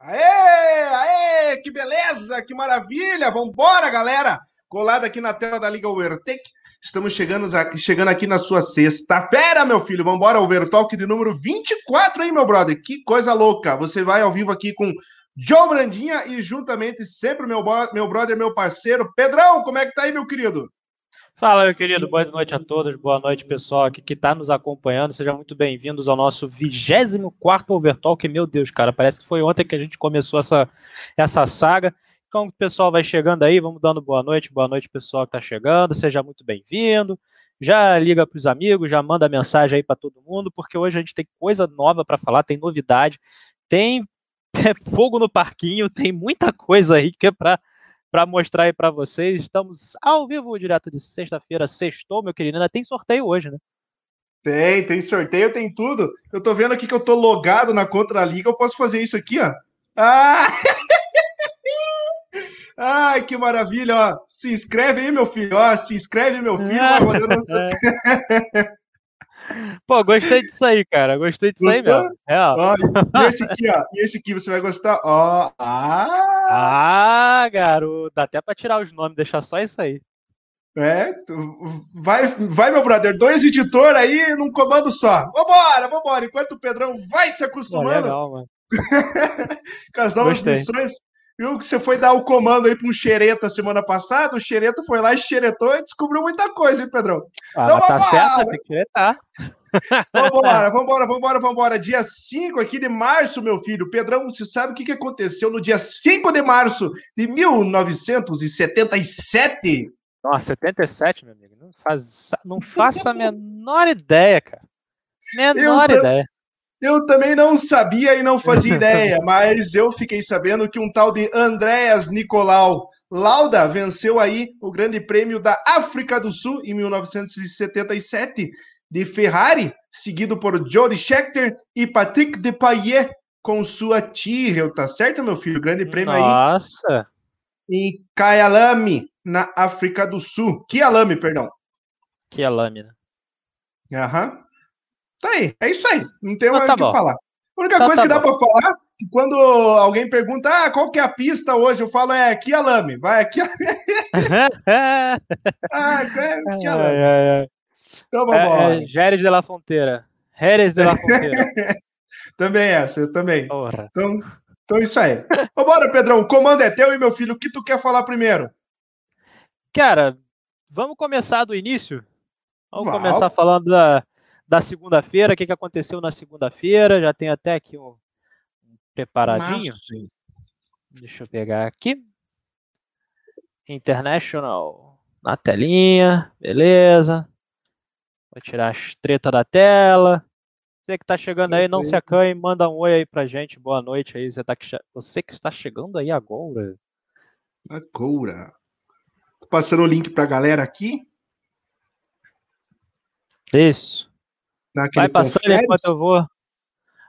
Aê, aê, que beleza, que maravilha! Vambora, galera! Colado aqui na tela da Liga Overtake. Estamos chegando aqui, chegando aqui na sua sexta-feira, meu filho. Vambora, Overtalk de número 24, hein, meu brother? Que coisa louca! Você vai ao vivo aqui com Joe Brandinha e juntamente sempre meu, meu brother, meu parceiro, Pedrão. Como é que tá aí, meu querido? Fala, meu querido, boa noite a todos, boa noite, pessoal aqui que está nos acompanhando. Sejam muito bem-vindos ao nosso 24 Overtalk. Meu Deus, cara, parece que foi ontem que a gente começou essa, essa saga. Então, o pessoal vai chegando aí, vamos dando boa noite, boa noite, pessoal que está chegando, seja muito bem-vindo. Já liga para os amigos, já manda mensagem aí para todo mundo, porque hoje a gente tem coisa nova para falar, tem novidade, tem fogo no parquinho, tem muita coisa aí que é para para mostrar aí para vocês. Estamos ao vivo, direto de sexta-feira, sextou, meu querido. Ainda tem sorteio hoje, né? Tem, tem sorteio, tem tudo. Eu tô vendo aqui que eu tô logado na Contra-Liga. Eu posso fazer isso aqui, ó. Ah! Ai, que maravilha, ó. Se inscreve aí, meu filho, ó. Se inscreve, meu filho. Vai rodando Pô, gostei disso aí, cara. Gostei disso Gostou? aí mesmo. Real. Ó, e esse aqui, ó. E esse aqui você vai gostar. Ó. Ah! Ah, garoto. Dá até pra tirar os nomes, deixar só isso aí. É, vai, vai, meu brother. Dois editor aí num comando só. Vambora, vambora. Enquanto o Pedrão vai se acostumando. Pô, legal, mano. com as novas Gostei. missões. Viu que você foi dar o comando aí para um xereta semana passada, o xereta foi lá, xeretou e descobriu muita coisa, hein, Pedrão? Ah, então, tá certo, tem que xeretar. Vambora, vambora, vambora, vambora. Dia 5 aqui de março, meu filho. Pedrão, você sabe o que, que aconteceu no dia 5 de março de 1977? Nossa, 77, meu amigo. Não, faz, não faça a menor ideia, cara. Menor eu, ideia. Eu também não sabia e não fazia ideia, mas eu fiquei sabendo que um tal de Andréas Nicolau Lauda venceu aí o Grande Prêmio da África do Sul em 1977 de Ferrari, seguido por Jody Scheckter e Patrick Depailler com sua Tyrrell, tá certo, meu filho? Grande Prêmio Nossa. aí. Nossa! Em Kyalami, na África do Sul. Kyalami, perdão. Kyalami, né? Aham. Tá aí, é isso aí. Não tem mais o tá que falar. A única tá, coisa tá que dá para falar que quando alguém pergunta, ah, qual que é a pista hoje? Eu falo, é aqui a Lame, vai aqui a... ah, é aqui a Lame. Então vamos é, é, Géres de la Fonteira. Jerez de la Fonteira. também essa, também. Porra. Então, então isso aí. Vambora, Pedrão, o comando é teu e meu filho, o que tu quer falar primeiro? Cara, vamos começar do início? Vamos começar falando da, da segunda-feira, o que, que aconteceu na segunda-feira. Já tem até aqui um, preparadinho. Deixa eu pegar aqui. International na telinha, beleza. Vou tirar as treta da tela. Você que está chegando aí, não se acanhe, manda um oi aí pra gente. Boa noite aí. Você, tá que, você que está chegando aí agora. Agora. Tô passando o link pra galera aqui. Isso. Vai passando conferes. enquanto eu vou,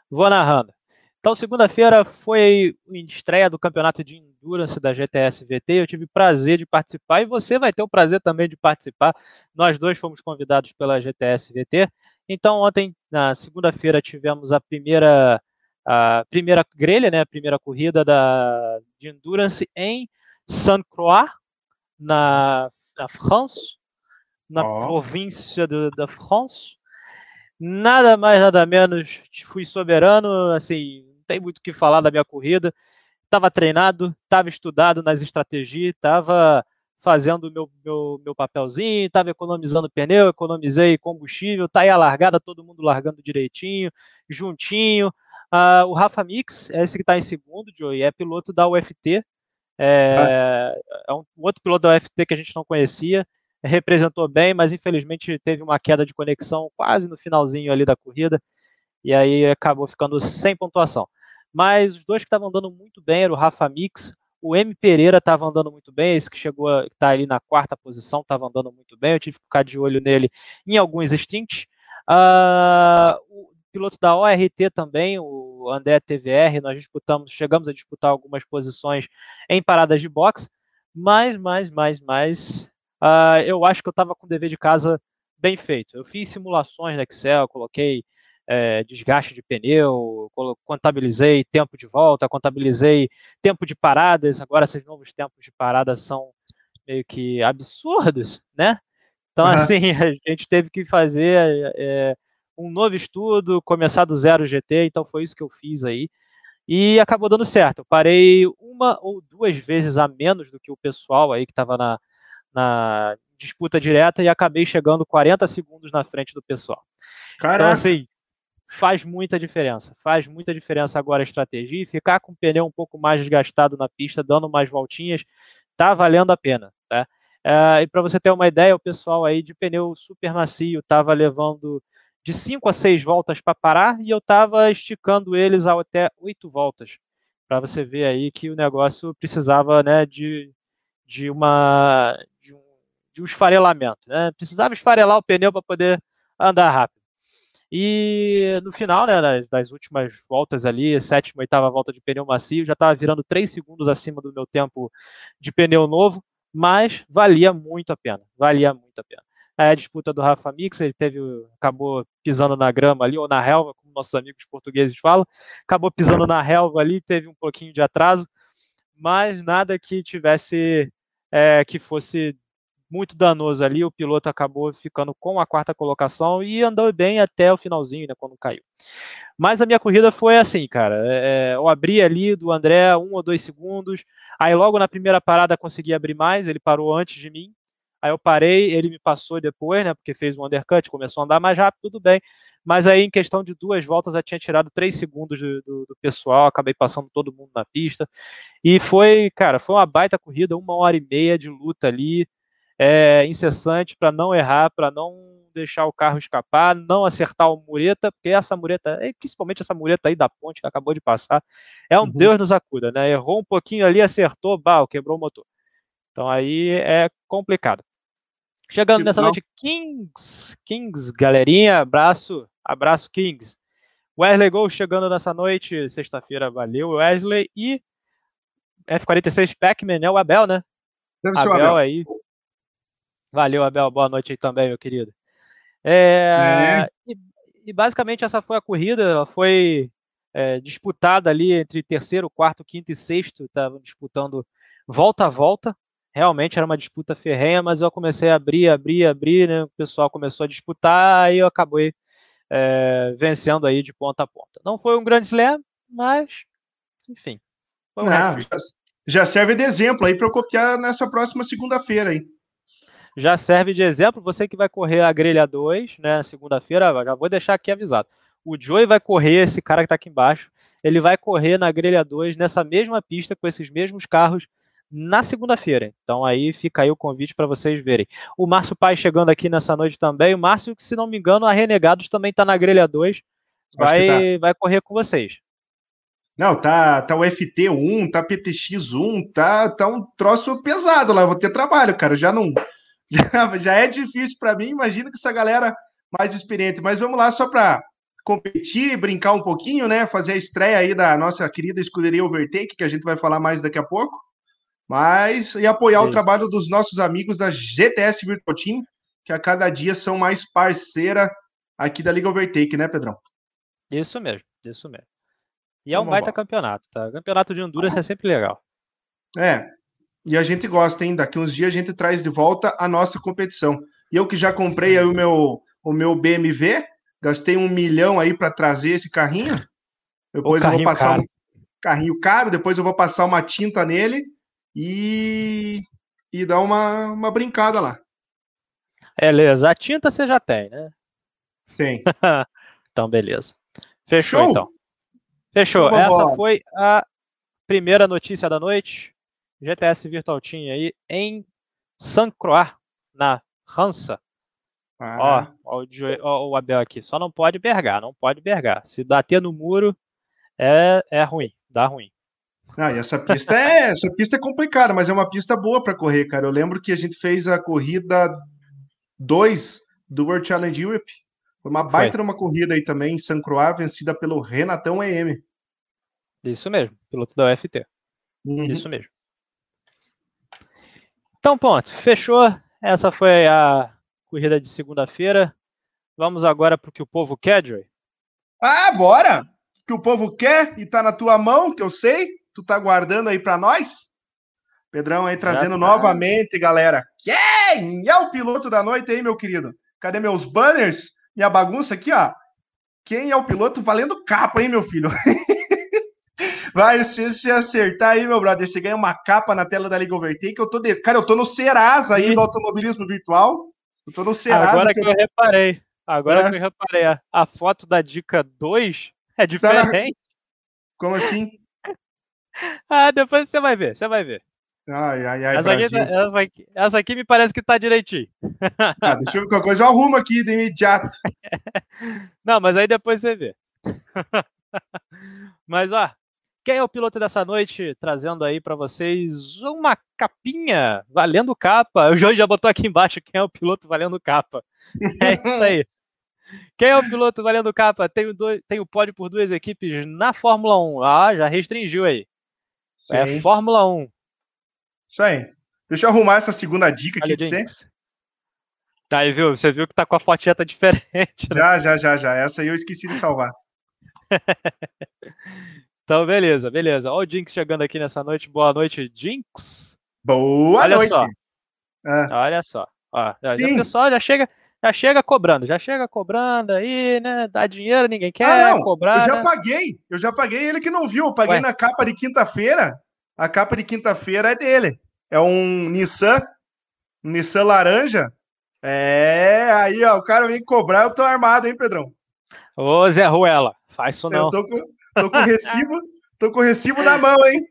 vou narrando. Então, segunda-feira foi a estreia do campeonato de Endurance da GTS VT. Eu tive prazer de participar e você vai ter o prazer também de participar. Nós dois fomos convidados pela GTS VT. Então, ontem, na segunda-feira, tivemos a primeira, a primeira grelha, né, a primeira corrida da, de Endurance em Saint-Croix, na, na France, na oh. província de, da France nada mais, nada menos, fui soberano, assim, não tem muito o que falar da minha corrida. Estava treinado, estava estudado nas estratégias, estava fazendo meu, meu, meu papelzinho, estava economizando pneu, economizei combustível, tá aí a largada, todo mundo largando direitinho, juntinho. Uh, o Rafa Mix, esse que está em segundo, Joey, é piloto da UFT, é, ah. é um outro piloto da UFT que a gente não conhecia, representou bem, mas infelizmente teve uma queda de conexão quase no finalzinho ali da corrida, e aí acabou ficando sem pontuação. Mas os dois que estavam andando muito bem eram o Rafa Mix, o M Pereira estava andando muito bem, esse que chegou a estar tá ali na quarta posição estava andando muito bem, eu tive que ficar de olho nele em alguns stints. Uh, o piloto da ORT também, o André TVR, nós disputamos, chegamos a disputar algumas posições em paradas de boxe, mas, mais, mais, mais, uh, eu acho que eu estava com o dever de casa bem feito. Eu fiz simulações no Excel, coloquei é, desgaste de pneu, contabilizei tempo de volta, contabilizei tempo de paradas. Agora, esses novos tempos de parada são meio que absurdos, né? Então, uhum. assim, a gente teve que fazer é, um novo estudo, começar do zero GT, então foi isso que eu fiz aí. E acabou dando certo. Eu parei uma ou duas vezes a menos do que o pessoal aí que estava na, na disputa direta e acabei chegando 40 segundos na frente do pessoal. Então, Caraca. Então, assim, faz muita diferença. Faz muita diferença agora a estratégia. E ficar com o pneu um pouco mais desgastado na pista, dando mais voltinhas, tá valendo a pena. Tá? É, e para você ter uma ideia, o pessoal aí de pneu super macio estava levando de 5 a 6 voltas para parar e eu estava esticando eles até 8 voltas. Para você ver aí que o negócio precisava né, de, de, uma, de, um, esfarelamento. Né? Precisava esfarelar o pneu para poder andar rápido. E no final, né, das, das, últimas voltas ali, sétima, oitava volta de pneu macio, já estava virando 3 segundos acima do meu tempo de pneu novo, mas valia muito a pena, valia muito a pena. Aí a disputa do Rafa Mix, ele teve, acabou pisando na grama ali, ou na relva, como nossos amigos portugueses falam, acabou pisando na relva ali, teve um pouquinho de atraso, mas nada que tivesse, é, que fosse muito danoso ali, o piloto acabou ficando com a quarta colocação e andou bem até o finalzinho, né, quando caiu. Mas a minha corrida foi assim, cara, é, eu abri ali do André um ou dois segundos, aí logo na primeira parada consegui abrir mais, ele parou antes de mim, aí eu parei, ele me passou depois, né, porque fez um undercut, começou a andar mais rápido, tudo bem, mas aí em questão de duas voltas eu tinha tirado três segundos do, do, do pessoal, acabei passando todo mundo na pista, e foi, cara, foi uma baita corrida, uma hora e meia de luta ali, é, incessante para não errar, para não deixar o carro escapar, não acertar o mureta, porque essa mureta, principalmente essa mureta aí da ponte que acabou de passar, é um uhum. Deus nos acuda, né? Errou um pouquinho ali, acertou, bal, quebrou o motor. Então aí é complicado. Chegando que nessa noite, Kings, Kings, galerinha, abraço, abraço Kings. Wesley Gol chegando nessa noite, sexta-feira, valeu Wesley e F46 Pac-Man, é o Abel, né? Deve Abel, Abel aí, Valeu, Abel. Boa noite aí também, meu querido. É, é. E, e, basicamente essa foi a corrida. Ela foi é, disputada ali entre terceiro, quarto, quinto e sexto. Estavam disputando volta a volta. Realmente era uma disputa ferrenha, mas eu comecei a abrir, abrir, abrir, né? O pessoal começou a disputar, aí eu acabei é, vencendo aí de ponta a ponta. Não foi um grande slam, mas enfim. Não, já, já serve de exemplo aí para eu copiar nessa próxima segunda-feira aí já serve de exemplo. Você que vai correr a grelha 2, né, segunda-feira, já vou deixar aqui avisado. O Joey vai correr, esse cara que está aqui embaixo, ele vai correr na grelha 2, nessa mesma pista, com esses mesmos carros, na segunda-feira. Então aí fica aí o convite para vocês verem. O Márcio Pai chegando aqui nessa noite também. O Márcio, se não me engano, a Renegados também está na grelha 2. Vai, tá. vai correr com vocês. Não, tá, tá o FT1, tá PTX1, tá, tá um troço pesado lá. Vou ter trabalho, cara. Já não, já, já é difícil para mim, imagino que essa galera mais experiente. Mas vamos lá, só para competir, brincar um pouquinho, né? Fazer a estreia aí da nossa querida escuderia Overtake, que a gente vai falar mais daqui a pouco. Mas e apoiar o trabalho dos nossos amigos da GTS Virtual Team, que a cada dia são mais parceira aqui da Liga Overtake, né, Pedrão? Isso mesmo, isso mesmo. E é então, um baita campeonato, tá? Campeonato de Honduras é sempre legal. É, e a gente gosta, hein? Daqui uns dias a gente traz de volta a nossa competição. E eu que já comprei aí o meu, o meu BMW, gastei um milhão aí para trazer esse carrinho. Depois eu vou passar caro. um carrinho caro, depois eu vou passar uma tinta nele e, e dar uma, uma brincada lá. Beleza, a tinta você já tem, né? Tem. então, beleza. Fechou, Show? então. Fechou. Então, Essa foi a primeira notícia da noite. GTS Virtual Team aí em Saint Croix, na França. Ah. Ó, ó, ó, o Abel aqui. Só não pode bergar, não pode bergar. Se bater no muro, é, é ruim, dá ruim. Ah, e essa pista é essa pista é complicada, mas é uma pista boa para correr, cara. Eu lembro que a gente fez a corrida 2 do World Challenge Europe. Foi uma baita Foi. uma corrida aí também em Saint Croix, vencida pelo Renatão EM. Isso mesmo, piloto da UFT. Uhum. Isso mesmo. Então, ponto. Fechou. Essa foi a corrida de segunda-feira. Vamos agora para o que o povo quer, Joey. Ah, bora! Que o povo quer e tá na tua mão, que eu sei. Tu tá guardando aí para nós. Pedrão aí trazendo novamente, galera. Quem é o piloto da noite aí, meu querido? Cadê meus banners? Minha bagunça aqui, ó. Quem é o piloto valendo capa, hein, meu filho? Vai, se você acertar aí, meu brother, você ganha uma capa na tela da Liga Overtake. Eu tô de... Cara, eu tô no Serasa aí do automobilismo virtual. Eu tô no Serasa. Agora que eu, eu reparei. Agora é. que eu reparei. A, a foto da dica 2 é diferente. Tá Como assim? ah, depois você vai ver, você vai ver. Ai, ai, ai, essa, aqui, tá, essa, aqui, essa aqui me parece que tá direitinho. Ah, deixa eu ver qualquer coisa, eu arrumo aqui de imediato. Não, mas aí depois você vê. Mas, ó, quem é o piloto dessa noite? Trazendo aí para vocês uma capinha valendo capa. O João já botou aqui embaixo quem é o piloto valendo capa. É isso aí. Quem é o piloto valendo capa? Tem o, dois, tem o pódio por duas equipes na Fórmula 1. Ah, já restringiu aí. É Sim. É Fórmula 1. Isso aí. Deixa eu arrumar essa segunda dica aqui pra você. Tá aí, viu? Você viu que tá com a fotinha tá diferente. Né? Já, já, já, já. Essa aí eu esqueci de salvar. então, beleza, beleza. Olha o Jinx chegando aqui nessa noite. Boa noite, Jinx. Boa Olha noite. Só. Ah. Olha só. Ó, já, já, o pessoal já chega, já chega cobrando, já chega cobrando aí, né? Dá dinheiro, ninguém quer ah, não. cobrar. Eu já né? paguei, eu já paguei ele que não viu. Eu paguei Ué. na capa de quinta-feira. A capa de quinta-feira é dele. É um Nissan, um Nissan laranja. É, aí, ó, o cara vem cobrar, eu tô armado, hein, Pedrão? Ô, Zé Ruela, faz isso não. Eu tô com, tô com recibo, tô com recibo na mão, hein?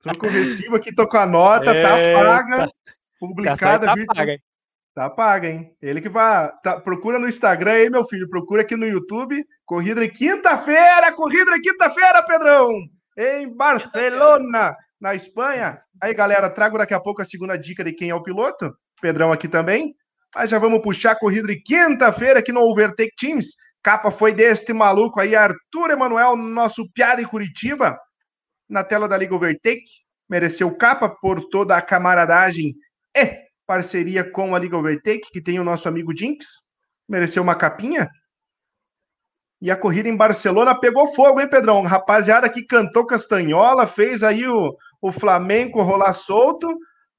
Tô com o recibo aqui, tô com a nota, tá Eita. tá paga, publicada. Tá virtual. paga, hein? Tá paga, hein? Ele que vai. Tá, procura no Instagram aí, meu filho. Procura aqui no YouTube. Corrida de quinta-feira! Corrida de quinta-feira, Pedrão! Em Barcelona, na Espanha. Aí, galera, trago daqui a pouco a segunda dica de quem é o piloto. Pedrão aqui também. Mas já vamos puxar a corrida de quinta-feira aqui no Overtake Teams. Capa foi deste maluco aí, Arthur Emanuel, nosso piada em Curitiba, na tela da Liga Overtake. Mereceu capa por toda a camaradagem e parceria com a Liga Overtake, que tem o nosso amigo Jinx. Mereceu uma capinha. E a corrida em Barcelona pegou fogo, hein, Pedrão? Rapaziada que cantou castanhola, fez aí o, o Flamengo rolar solto.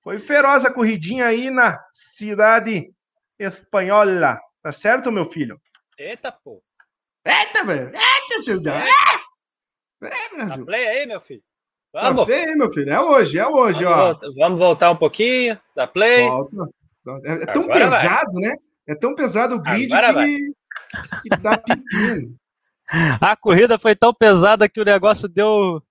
Foi feroz a corridinha aí na cidade espanhola. Tá certo, meu filho? Eita, pô. Eita, velho. Eita, seu É, é Brasil. Tá play aí, meu filho. Vamos. Tá feio, meu filho. É hoje, é hoje, vamos ó. Voltar, vamos voltar um pouquinho da play. Volta. É, é tão Agora pesado, vai. né? É tão pesado o grid Agora que, que dá pepino. A corrida foi tão pesada que o negócio deu.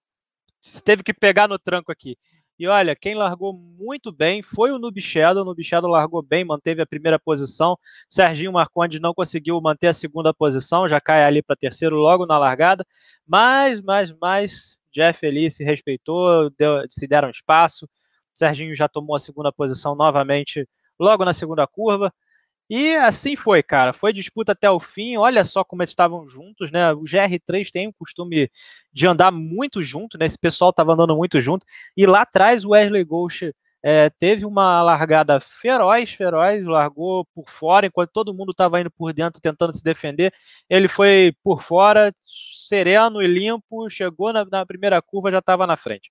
Teve que pegar no tranco aqui. E olha, quem largou muito bem foi o Noob Shadow. O Noob Shadow largou bem, manteve a primeira posição. Serginho Marcondes não conseguiu manter a segunda posição, já cai ali para terceiro logo na largada. Mas, mas, mas, Jeff ali se respeitou, deu, se deram espaço. Serginho já tomou a segunda posição novamente logo na segunda curva. E assim foi, cara. Foi disputa até o fim. Olha só como eles estavam juntos, né? O GR3 tem o costume de andar muito junto, né? Esse pessoal estava andando muito junto. E lá atrás o Wesley Ghost é, teve uma largada feroz, feroz, largou por fora, enquanto todo mundo estava indo por dentro tentando se defender. Ele foi por fora, sereno e limpo, chegou na, na primeira curva, já estava na frente.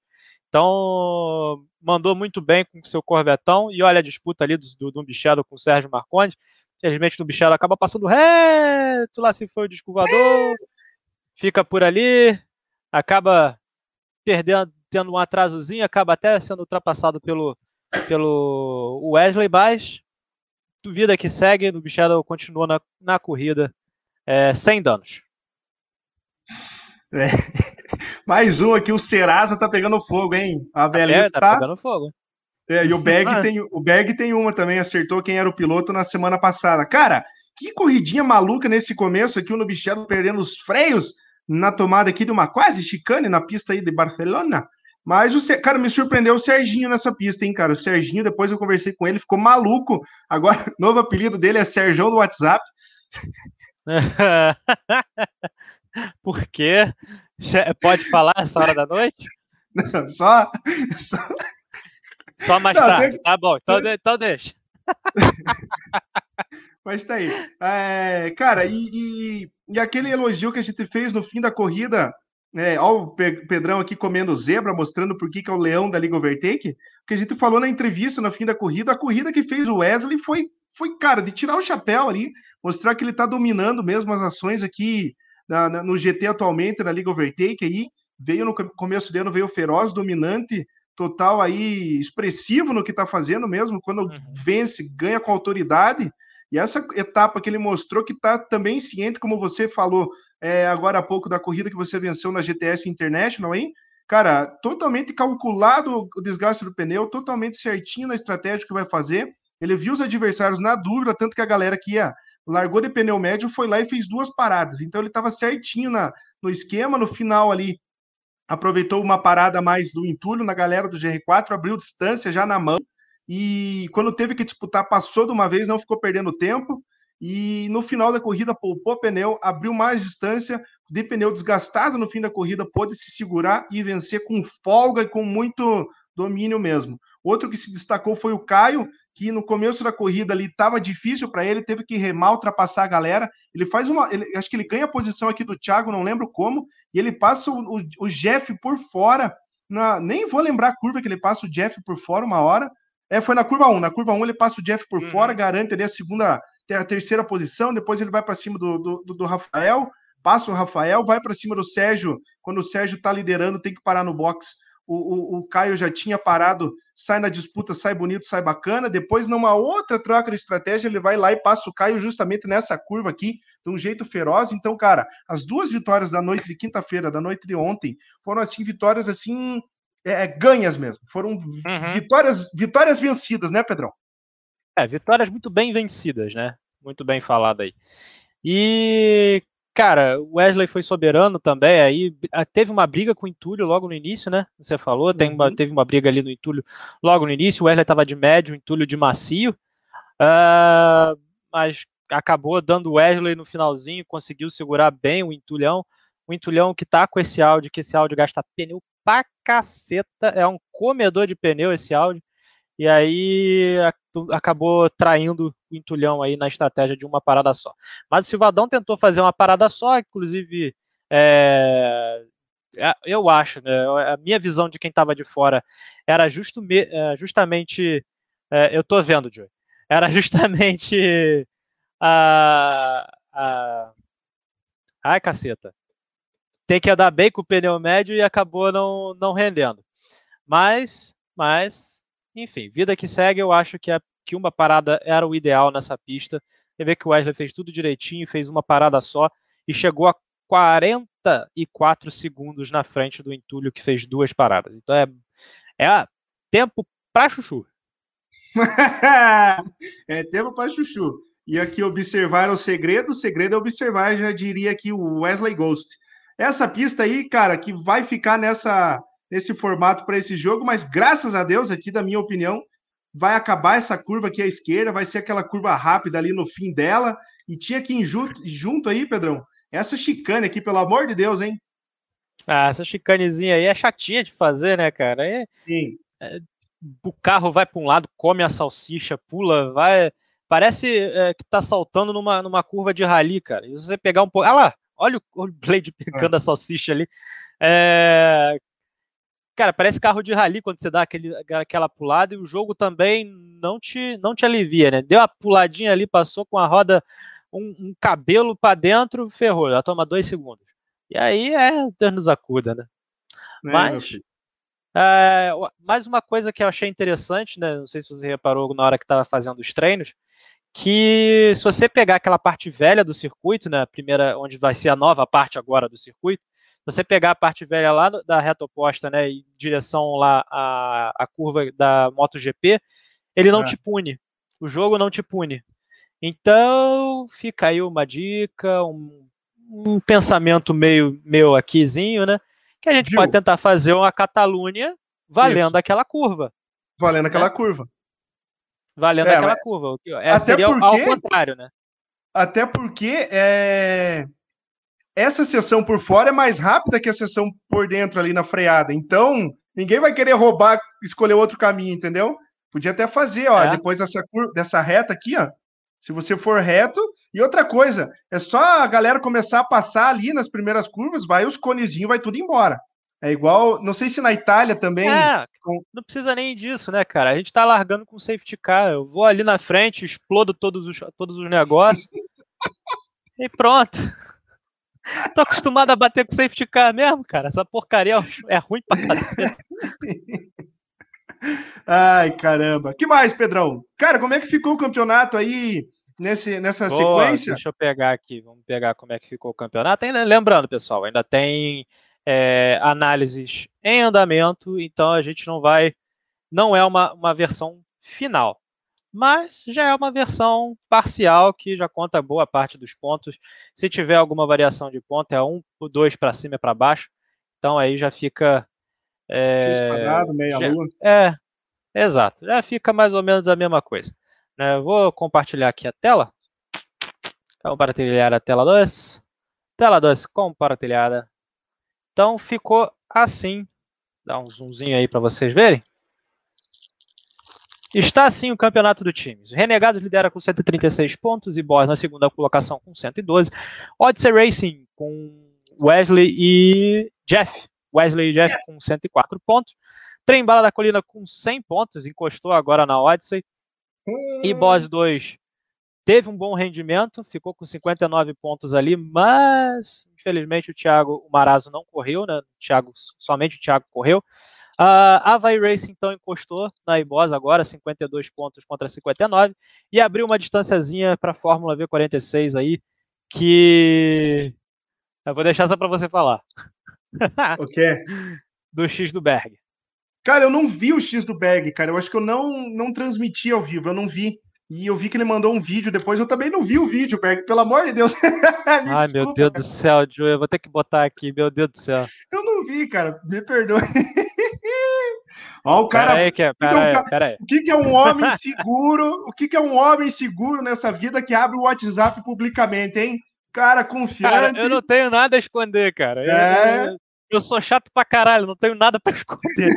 Então, mandou muito bem com seu Corvetão. E olha a disputa ali do, do, do Bichado com o Sérgio Marcondes. Infelizmente, o Bichado acaba passando reto. Lá se foi o descovador. Fica por ali. Acaba perdendo, tendo um atrasozinho. Acaba até sendo ultrapassado pelo, pelo Wesley Baez. Duvida que segue. O Bichado continua na, na corrida é, sem danos. É. Mais um aqui, o Serasa tá pegando fogo, hein? A velhinha tá, tá pegando fogo. É, e o Berg, ah. tem, o Berg tem uma também, acertou quem era o piloto na semana passada. Cara, que corridinha maluca nesse começo aqui, o Nobichello perdendo os freios na tomada aqui de uma quase chicane na pista aí de Barcelona. Mas, o, cara, me surpreendeu o Serginho nessa pista, hein, cara? O Serginho, depois eu conversei com ele, ficou maluco. Agora, novo apelido dele é Serjão do WhatsApp. Por quê? Cê pode falar essa hora da noite? Não, só, só. Só mais Não, tarde. Tem... Tá bom, então, de, então deixa. Mas tá aí. É, cara, e, e, e, aquele elogio que a gente fez no fim da corrida, é, ó, o Pedrão aqui comendo zebra, mostrando por que, que é o leão da Liga Overtake, que a gente falou na entrevista no fim da corrida, a corrida que fez o Wesley foi, foi cara, de tirar o chapéu ali, mostrar que ele tá dominando mesmo as ações aqui na, na, no GT atualmente, na Liga Overtake aí, veio no começo do ano, veio feroz, dominante, total aí, expressivo no que tá fazendo mesmo, quando uhum. vence, ganha com autoridade, e essa etapa que ele mostrou que está também ciente, como você falou é, agora há pouco da corrida que você venceu na GTS International, hein? Cara, totalmente calculado o desgaste do pneu, totalmente certinho na estratégia que vai fazer. Ele viu os adversários na dúvida, tanto que a galera que ia largou de pneu médio, foi lá e fez duas paradas. Então ele estava certinho na, no esquema, no final ali aproveitou uma parada mais do entulho na galera do GR4, abriu distância já na mão e quando teve que disputar, passou de uma vez, não ficou perdendo tempo. E no final da corrida, poupou pneu, abriu mais distância, de pneu desgastado no fim da corrida, pôde se segurar e vencer com folga e com muito domínio mesmo. Outro que se destacou foi o Caio, que no começo da corrida ali estava difícil para ele, teve que remar, ultrapassar a galera. Ele faz uma. Ele, acho que ele ganha a posição aqui do Thiago, não lembro como, e ele passa o, o, o Jeff por fora. Na, nem vou lembrar a curva que ele passa o Jeff por fora uma hora, é, foi na curva 1. Na curva 1 ele passa o Jeff por uhum. fora, garante ali a segunda, a terceira posição, depois ele vai para cima do, do, do, Rafael, passa o Rafael, vai para cima do Sérgio. Quando o Sérgio está liderando, tem que parar no box. O, o, o, Caio já tinha parado, sai na disputa, sai bonito, sai bacana. Depois, numa outra troca de estratégia, ele vai lá e passa o Caio justamente nessa curva aqui, de um jeito feroz. Então, cara, as duas vitórias da noite de quinta-feira, da noite de ontem, foram assim vitórias assim é, é, ganhas mesmo. Foram uhum. vitórias, vitórias vencidas, né, Pedrão? É, vitórias muito bem vencidas, né? Muito bem falado aí. E, cara, o Wesley foi soberano também. Aí teve uma briga com o Entulho logo no início, né? Você falou, tem uma, uhum. teve uma briga ali no Entulho logo no início. O Wesley estava de médio, o Entulho de macio. Uh, mas acabou dando o Wesley no finalzinho, conseguiu segurar bem o Entulhão. O Entulhão que tá com esse áudio, que esse áudio gasta pneu pra caceta. É um comedor de pneu esse áudio. E aí acabou traindo o entulhão aí na estratégia de uma parada só. Mas o Silvadão tentou fazer uma parada só, inclusive é, é eu acho, né, a minha visão de quem estava de fora era justo, é, justamente, é, eu tô vendo, Joey, era justamente a, a, ai caceta, tem que andar bem com o pneu médio e acabou não, não rendendo. Mas, mas, enfim, vida que segue, eu acho que, a, que uma parada era o ideal nessa pista. Você vê que o Wesley fez tudo direitinho, fez uma parada só e chegou a 44 segundos na frente do Entulho, que fez duas paradas. Então é, é tempo para chuchu. é tempo para chuchu. E aqui observar o segredo, o segredo é observar, já diria aqui o Wesley Ghost. Essa pista aí, cara, que vai ficar nessa nesse formato para esse jogo, mas graças a Deus, aqui da minha opinião, vai acabar essa curva aqui à esquerda, vai ser aquela curva rápida ali no fim dela, e tinha que ir junto, junto aí, Pedrão, essa chicane aqui, pelo amor de Deus, hein? Ah, essa chicanezinha aí é chatinha de fazer, né, cara? É, Sim. É, o carro vai para um lado, come a salsicha, pula, vai. Parece é, que tá saltando numa, numa curva de rally, cara. E se você pegar um pouco. Ah lá, Olha o, o Blade pegando é. a salsicha ali. É... Cara, parece carro de rally quando você dá aquele, aquela pulada e o jogo também não te, não te alivia, né? Deu a puladinha ali, passou com a roda, um, um cabelo para dentro, ferrou, já toma dois segundos. E aí é Deus nos acuda, né? É, Mas, é, mais uma coisa que eu achei interessante, né? Não sei se você reparou na hora que estava fazendo os treinos, que se você pegar aquela parte velha do circuito, né, primeira, onde vai ser a nova parte agora do circuito, você pegar a parte velha lá da reta oposta, né, em direção lá à, à curva da MotoGP, ele não é. te pune. O jogo não te pune. Então, fica aí uma dica, um, um pensamento meio meu aquizinho, né, que a gente Viu? pode tentar fazer uma Catalunha valendo Isso. aquela curva. Valendo né? aquela curva valendo é, aquela curva. É, seria porque, ao contrário, né? Até porque é, essa sessão por fora é mais rápida que a sessão por dentro ali na freada. Então, ninguém vai querer roubar, escolher outro caminho, entendeu? Podia até fazer, ó, é. depois dessa, curva, dessa reta aqui, ó, Se você for reto. E outra coisa, é só a galera começar a passar ali nas primeiras curvas, vai os conezinhos, vai tudo embora. É igual, não sei se na Itália também. É, não precisa nem disso, né, cara? A gente tá largando com safety car. Eu vou ali na frente, explodo todos os, todos os negócios. e pronto. Tô acostumado a bater com safety car mesmo, cara. Essa porcaria é ruim pra cacete. Ai, caramba. que mais, Pedrão? Cara, como é que ficou o campeonato aí nesse, nessa Boa, sequência? Deixa eu pegar aqui. Vamos pegar como é que ficou o campeonato. Ainda, lembrando, pessoal, ainda tem é, análises em andamento, então a gente não vai. Não é uma, uma versão final, mas já é uma versão parcial que já conta boa parte dos pontos. Se tiver alguma variação de ponto, é um ou dois para cima e para baixo, então aí já fica. É, X quadrado, meia já, lua. É, exato, já fica mais ou menos a mesma coisa. Né? Vou compartilhar aqui a tela. Compartilhar a tela 2. Tela 2 compartilhada. Então ficou assim. Dá um zoomzinho aí para vocês verem. Está assim o campeonato do times. Renegados lidera com 136 pontos e Boss na segunda colocação com 112. Odyssey Racing com Wesley e Jeff. Wesley e Jeff com 104 pontos. Trem Bala da Colina com 100 pontos, encostou agora na Odyssey. E Boss 2 teve um bom rendimento, ficou com 59 pontos ali, mas infelizmente o Thiago, o Marazo não correu, né? O Thiago, somente o Thiago correu. A Vai Racing então encostou na Ibos agora, 52 pontos contra 59, e abriu uma distanciazinha para a Fórmula V46 aí, que eu vou deixar só para você falar. O quê? Do X do Berg. Cara, eu não vi o X do Berg, cara. Eu acho que eu não, não transmiti ao vivo, eu não vi. E eu vi que ele mandou um vídeo depois, eu também não vi o vídeo, Berg, pelo amor de Deus. Ai, desculpa, meu Deus cara. do céu, Joe, eu vou ter que botar aqui, meu Deus do céu. Eu não vi, cara, me perdoe. Ó, o cara. Pera aí, que é, pera aí, pera aí. O que, que é um homem seguro? O que, que é um homem seguro nessa vida que abre o WhatsApp publicamente, hein? Cara, confiante. Cara, eu não tenho nada a esconder, cara. É... Eu, eu sou chato pra caralho, não tenho nada pra esconder.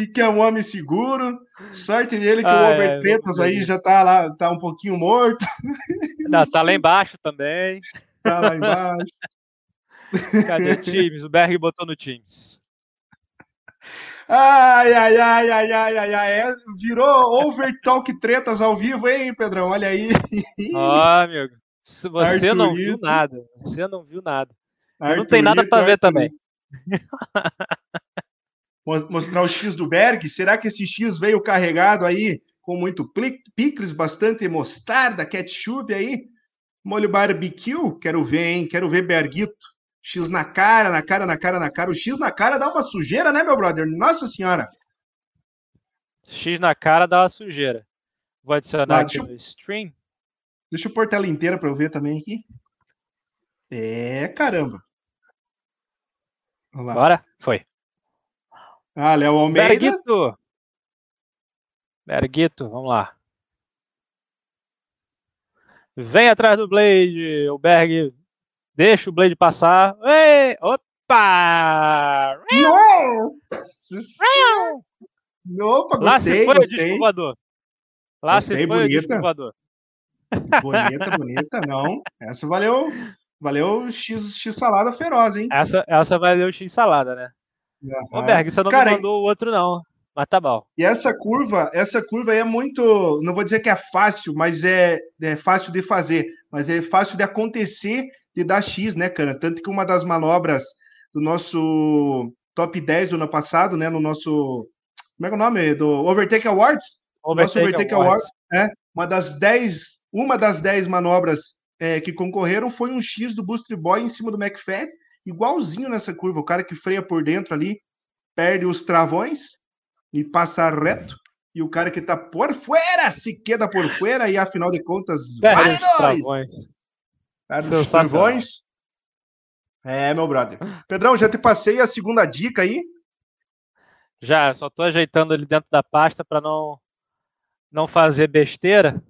e que é um homem seguro. Sorte dele que ah, o é, aí já tá lá, tá um pouquinho morto. Não, tá lá embaixo também. Tá lá embaixo. Cadê o Teams? O Berg botou no Teams. Ai, ai, ai, ai, ai, ai, ai. É, virou Overtalk Tretas ao vivo, hein, Pedrão? Olha aí. Ó, oh, amigo. Você não viu nada. Você não viu nada. Arthurito, não tem nada para ver também. Mostrar o X do Berg. Será que esse X veio carregado aí com muito picles, bastante mostarda, ketchup aí? Molho barbecue? Quero ver, hein? Quero ver Berguito. X na cara, na cara, na cara, na cara. O X na cara dá uma sujeira, né, meu brother? Nossa senhora. X na cara dá uma sujeira. Vou adicionar ah, aqui no stream. Deixa eu pôr tela inteira para eu ver também aqui. É, caramba. Bora? Foi. Ah, Léo Almeida. Berguito. Berguito, vamos lá. Vem atrás do Blade. O Berg deixa o Blade passar. Ei, opa! Nossa! Opa, gostei, Lá se foi gostei. o disco voador. Lá gostei, se foi bonita. o disco voador. Bonita, bonita, não. Essa valeu Valeu X, X salada feroz, hein? Essa, essa valeu X salada, né? Uhum. Ô, Berg, você não Cara, mandou o outro, não. Mas tá bom. E essa curva, essa curva é muito. Não vou dizer que é fácil, mas é, é fácil de fazer. Mas é fácil de acontecer de dar X, né, cara? Tanto que uma das manobras do nosso top 10 do ano passado, né? No nosso. Como é que é o nome? Do Overtake Awards? Overtake nosso Overtake Awards. Awards é, uma das 10, uma das 10 manobras é, que concorreram foi um X do Booster Boy em cima do McFadden, igualzinho nessa curva. O cara que freia por dentro ali perde os travões e passa reto. E o cara que tá por fora se queda por fora e afinal de contas, vale dois. Os travões. É, meu brother. Pedrão, já te passei a segunda dica aí. Já, só tô ajeitando ele dentro da pasta para não não fazer besteira.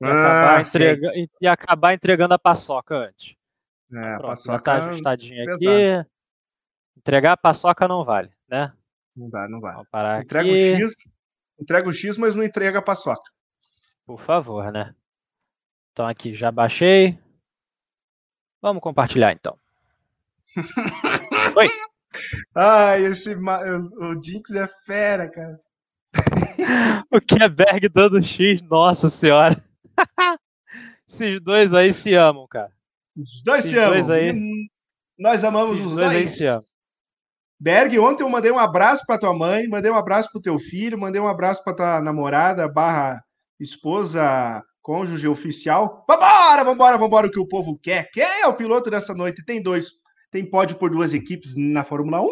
E, ah, acabar, entrega... e acabar entregando a paçoca antes. É, Pronto, paçoca já tá ajustadinho aqui. Entregar a paçoca não vale, né? Não dá, não vale. Entrega aqui. o X, entrega o X, mas não entrega a paçoca. Por favor, né? Então aqui já baixei. Vamos compartilhar então. Foi. Ai, esse o Jinx é fera, cara. o Keberg dando X, nossa senhora. Esses dois aí se amam, cara. Os dois Esses se amam. Dois aí... Nós amamos Esses os dois. dois. Aí se amam. Berg, ontem eu mandei um abraço para tua mãe, mandei um abraço para teu filho, mandei um abraço para tua namorada barra esposa cônjuge oficial. Vambora, vambora, vambora, o que o povo quer. Quem é o piloto dessa noite? Tem dois. Tem pódio por duas equipes na Fórmula 1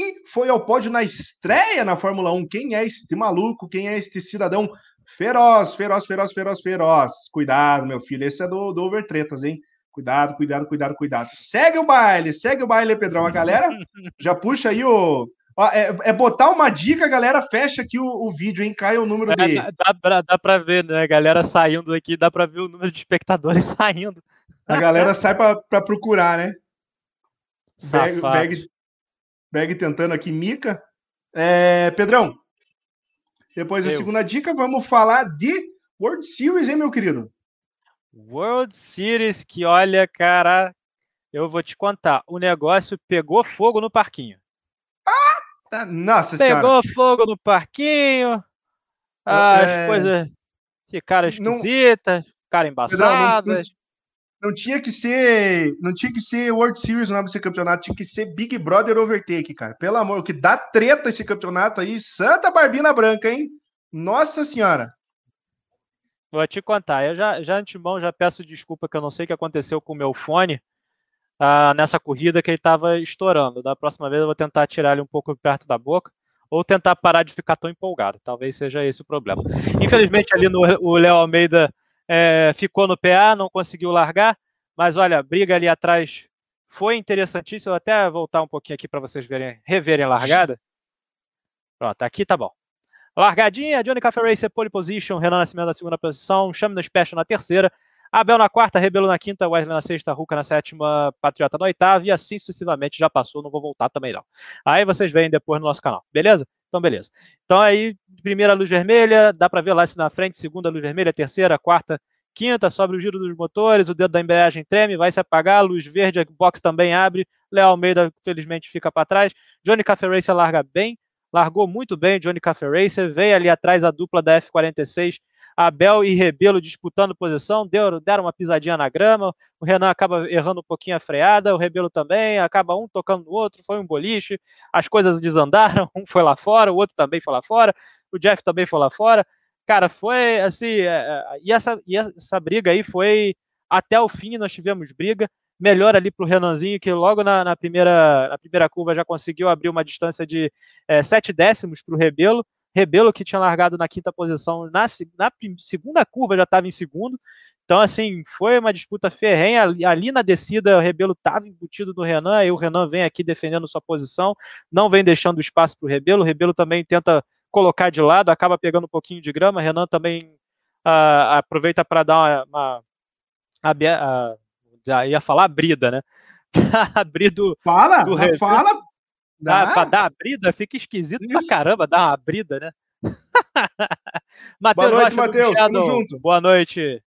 e foi ao pódio na estreia na Fórmula 1. Quem é este maluco? Quem é este cidadão feroz, feroz, feroz, feroz, feroz? Cuidado, meu filho. Esse é do, do Overtretas, hein? Cuidado, cuidado, cuidado, cuidado. Segue o baile, segue o baile, Pedrão. A galera já puxa aí o, Ó, é, é, botar uma dica, galera, fecha aqui o, o vídeo, hein? Cai o número é, dele. Dá, dá, dá pra ver, né? A galera saindo aqui, dá pra ver o número de espectadores saindo. A galera sai pra, pra procurar, né? Berg, Berg, Berg, tentando aqui, Mica. É, Pedrão, depois da segunda dica, vamos falar de World Series, hein, meu querido? World Series, que olha, cara, eu vou te contar, o negócio pegou fogo no parquinho. Tá, nossa Pegou senhora. fogo no parquinho, as é... coisas ficaram esquisitas, não... ficaram embaçadas. Não, não, não, tinha que ser, não tinha que ser World Series o nome desse campeonato, tinha que ser Big Brother Overtake, cara. Pelo amor, o que dá treta esse campeonato aí, Santa Barbina Branca, hein? Nossa senhora. Vou te contar, eu já, já antemão já peço desculpa que eu não sei o que aconteceu com o meu fone ah, nessa corrida que ele estava estourando. Da próxima vez eu vou tentar tirar ele um pouco perto da boca ou tentar parar de ficar tão empolgado. Talvez seja esse o problema. Infelizmente ali no, o Léo Almeida é, ficou no PA, não conseguiu largar, mas olha, briga ali atrás foi interessantíssima. Vou até voltar um pouquinho aqui para vocês verem, reverem a largada. Pronto, aqui tá bom. Largadinha, Johnny Café Racer, pole position, Renan Nascimento na segunda posição, Chame no Special na terceira, Abel na quarta, Rebelo na quinta, Wesley na sexta, Ruca na sétima, Patriota na oitava, e assim sucessivamente já passou, não vou voltar também não. Aí vocês veem depois no nosso canal, beleza? Então, beleza. Então aí, primeira luz vermelha, dá para ver lá se na frente, segunda luz vermelha, terceira, quarta, quinta, sobe o giro dos motores, o dedo da embreagem treme, vai se apagar, luz verde, a box também abre, Léo Almeida, felizmente, fica para trás, Johnny Café Racer larga bem, largou muito bem Johnny Café Racer, veio ali atrás a dupla da F46, Abel e Rebelo disputando posição, deu, deram uma pisadinha na grama, o Renan acaba errando um pouquinho a freada, o Rebelo também, acaba um tocando no outro, foi um boliche, as coisas desandaram, um foi lá fora, o outro também foi lá fora, o Jeff também foi lá fora. Cara, foi assim, é, é, e essa, e essa briga aí foi até o fim, nós tivemos briga, melhor ali para o Renanzinho, que logo na, na, primeira, na primeira curva já conseguiu abrir uma distância de é, sete décimos para o Rebelo, Rebelo, que tinha largado na quinta posição, na, na segunda curva já estava em segundo. Então, assim, foi uma disputa ferrenha. Ali na descida, o Rebelo estava embutido no Renan, e o Renan vem aqui defendendo sua posição, não vem deixando espaço para o Rebelo. O Rebelo também tenta colocar de lado, acaba pegando um pouquinho de grama. O Renan também uh, aproveita para dar uma. uma, uh, ia falar brida, né? abrir do. Fala, do fala, Dá, pra dar a brida, fica esquisito Isso. pra caramba dar uma brida, né? Matheus Boa noite, Matheus. Tamo junto. Boa noite.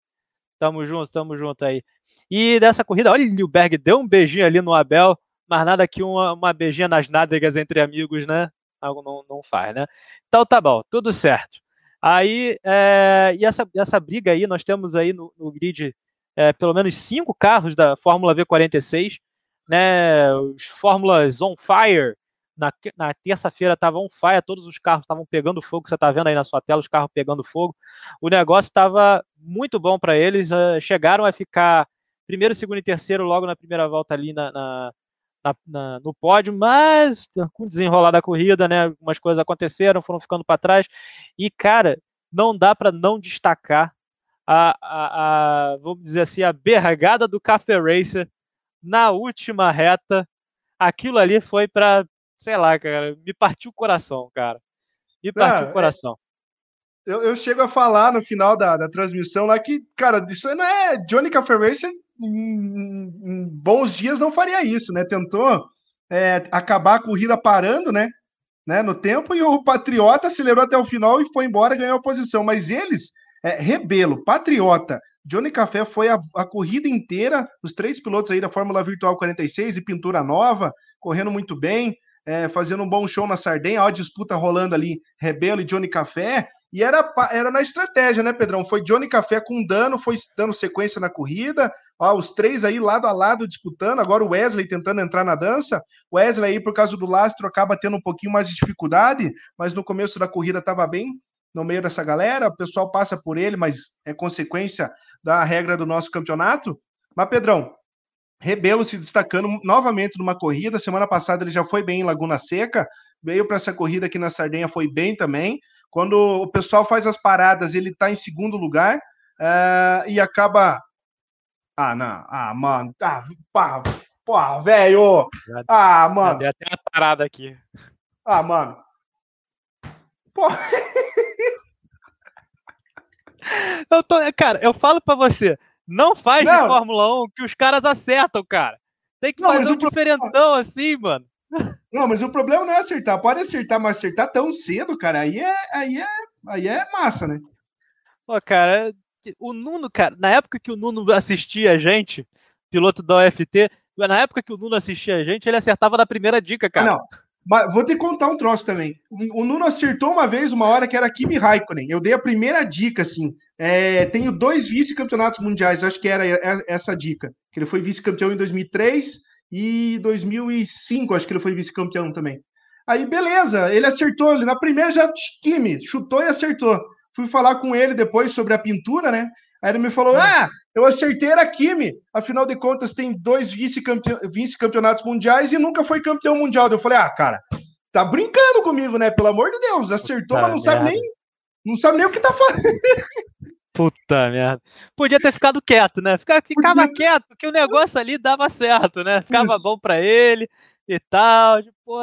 Tamo junto, tamo junto aí. E dessa corrida, olha, o Berg deu um beijinho ali no Abel, mas nada que uma, uma beijinha nas nádegas entre amigos, né? Algo não, não faz, né? Então tá bom, tudo certo. Aí, é, e essa, essa briga aí, nós temos aí no, no grid é, pelo menos cinco carros da Fórmula V46, né? Os Fórmulas On Fire, na, na terça-feira estava um fire, todos os carros estavam pegando fogo, você está vendo aí na sua tela os carros pegando fogo. O negócio estava muito bom para eles, uh, chegaram a ficar primeiro, segundo e terceiro logo na primeira volta ali na, na, na, no pódio, mas com o desenrolar da corrida, né, algumas coisas aconteceram, foram ficando para trás. E, cara, não dá para não destacar a, a, a, vamos dizer assim, a berragada do Café Racer na última reta. Aquilo ali foi para sei lá, cara, me partiu o coração, cara. Me partiu o é coração. É, eu, eu, chego a falar no final da, da transmissão lá que, cara, isso não é Johnny Racer em, em, bons dias não faria isso, né? Tentou é, acabar a corrida parando, né? né? No tempo, e o Patriota acelerou até o final e foi embora ganhou a posição. Mas eles É, Rebelo, Patriota, Johnny Café foi a, a, corrida inteira, os três pilotos aí da Fórmula Virtual 46 e pintura nova, correndo muito bem, é, fazendo um bom show na Sardenha, ó, a disputa rolando ali, Rebelo e Johnny Café, e era, era na estratégia, né, Pedrão? Foi Johnny Café com dano, foi dando sequência na corrida, ó, os três aí lado a lado disputando, agora o Wesley tentando entrar na dança, o Wesley aí, por causa do lastro, acaba tendo um pouquinho mais de dificuldade, mas no começo da corrida estava bem, no meio dessa galera, o pessoal passa por ele, mas é consequência da regra do nosso campeonato. Mas, Pedrão, Rebelo se destacando novamente numa corrida. Semana passada ele já foi bem em Laguna Seca, veio para essa corrida aqui na Sardenha, foi bem também. Quando o pessoal faz as paradas, ele está em segundo lugar uh, e acaba. Ah, não. Ah, mano. Ah, pá, pô, velho. Ah, mano. Deu até uma parada aqui. Ah, mano. Pô. Eu tô, cara, eu falo para você, não faz não. de Fórmula 1 que os caras acertam, cara. Tem que não, fazer um diferentão assim, mano. Não, mas o problema não é acertar. Pode acertar, mas acertar tão cedo, cara, aí é, aí é, aí é massa, né? Pô, cara, o Nuno, cara, na época que o Nuno assistia a gente, piloto da UFT, na época que o Nuno assistia a gente, ele acertava na primeira dica, cara. Ah, não. Mas vou te contar um troço também. O Nuno acertou uma vez, uma hora, que era Kimi Raikkonen. Eu dei a primeira dica, assim. É, tenho dois vice-campeonatos mundiais, acho que era essa dica. Que ele foi vice-campeão em 2003 e 2005, acho que ele foi vice-campeão também. Aí, beleza, ele acertou. Ele, na primeira já, Kimi, chutou e acertou. Fui falar com ele depois sobre a pintura, né? Aí ele me falou: Ah, eu acertei era Kimi. Afinal de contas, tem dois vice-campeonatos mundiais e nunca foi campeão mundial. Eu falei: Ah, cara, tá brincando comigo, né? Pelo amor de Deus, acertou, Puta mas não sabe nem. Não sabe nem o que tá fazendo. Puta merda. Podia ter ficado quieto, né? Ficava, ficava Podia... quieto, porque o negócio ali dava certo, né? Ficava Isso. bom para ele e tal. Pô,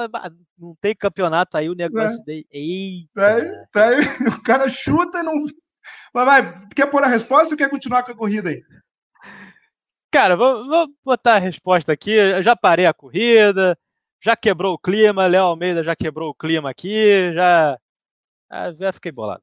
não tem campeonato aí, o negócio é. dele. Eita. Tem, tem. O cara chuta e não mas vai, quer pôr a resposta ou quer continuar com a corrida aí? Cara, vou, vou botar a resposta aqui. Eu já parei a corrida, já quebrou o clima, Léo Almeida já quebrou o clima aqui, já, já fiquei bolado.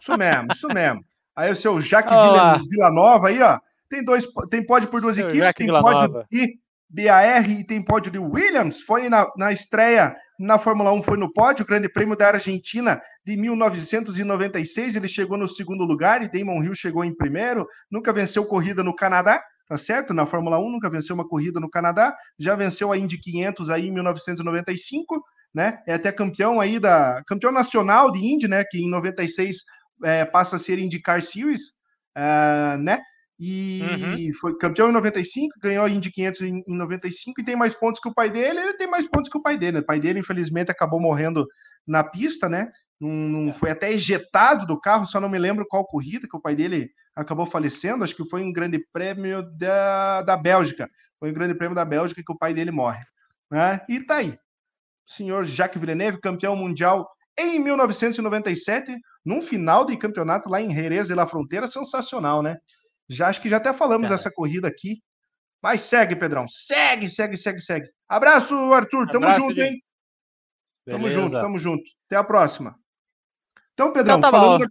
Isso mesmo, isso mesmo. Aí o seu Jaque Vila, Vila Nova aí, ó. Tem dois, tem pódio por duas seu equipes, Jaque tem Vila pódio Nova. de BAR e tem pódio de Williams. Foi na, na estreia na Fórmula 1 foi no pódio, Grande Prêmio da Argentina de 1996, ele chegou no segundo lugar e Damon Hill chegou em primeiro, nunca venceu corrida no Canadá, tá certo? Na Fórmula 1 nunca venceu uma corrida no Canadá, já venceu a Indy 500 aí em 1995, né? É até campeão aí da campeão nacional de Indy, né, que em 96 é, passa a ser IndyCar Series, é, né? E uhum. foi campeão em 95, ganhou a Indy 500 em, em 95 e tem mais pontos que o pai dele. Ele tem mais pontos que o pai dele. O pai dele, infelizmente, acabou morrendo na pista, né? Não, não, foi até ejetado do carro, só não me lembro qual corrida que o pai dele acabou falecendo. Acho que foi um grande prêmio da, da Bélgica. Foi um grande prêmio da Bélgica que o pai dele morre. Né? E tá aí. O senhor Jacques Villeneuve, campeão mundial em 1997, num final de campeonato lá em Jerez de la Fronteira, sensacional, né? Já acho que já até falamos dessa corrida aqui. Mas segue, Pedrão. Segue, segue, segue, segue. Abraço, Arthur. Tamo Abraço, junto, hein? Beleza. Tamo junto, tamo junto. Até a próxima. Então, Pedrão, então tá falando,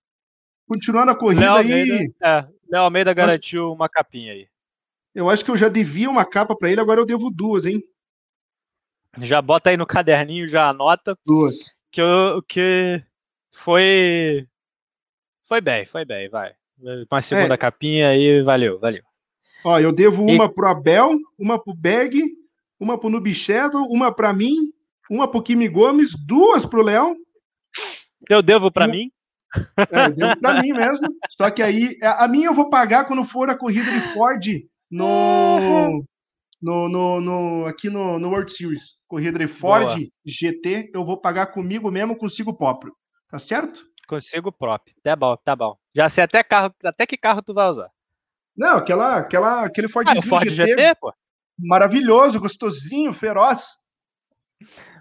continuando a corrida Léo Almeida, aí. É, Léo Almeida garantiu uma capinha aí. Eu acho que eu já devia uma capa para ele, agora eu devo duas, hein? Já bota aí no caderninho, já anota. Duas. Que, eu, que foi. Foi bem, foi bem, vai. Uma segunda é. capinha aí, valeu, valeu. Ó, eu devo uma e... pro Abel, uma pro Berg, uma pro Nubichedo, uma para mim, uma pro Kimi Gomes, duas pro Léo. Eu devo para mim? É, eu devo para mim mesmo. Só que aí, a minha eu vou pagar quando for a corrida de Ford no, no, no, no aqui no, no World Series. Corrida de Ford Boa. GT, eu vou pagar comigo mesmo, consigo próprio. Tá certo? Consigo próprio. Tá bom, tá bom. Já sei até carro, até que carro tu vai usar. Não, aquela, aquela, aquele Fordzinho ah, Ford GT, GT, pô. Maravilhoso, gostosinho, feroz.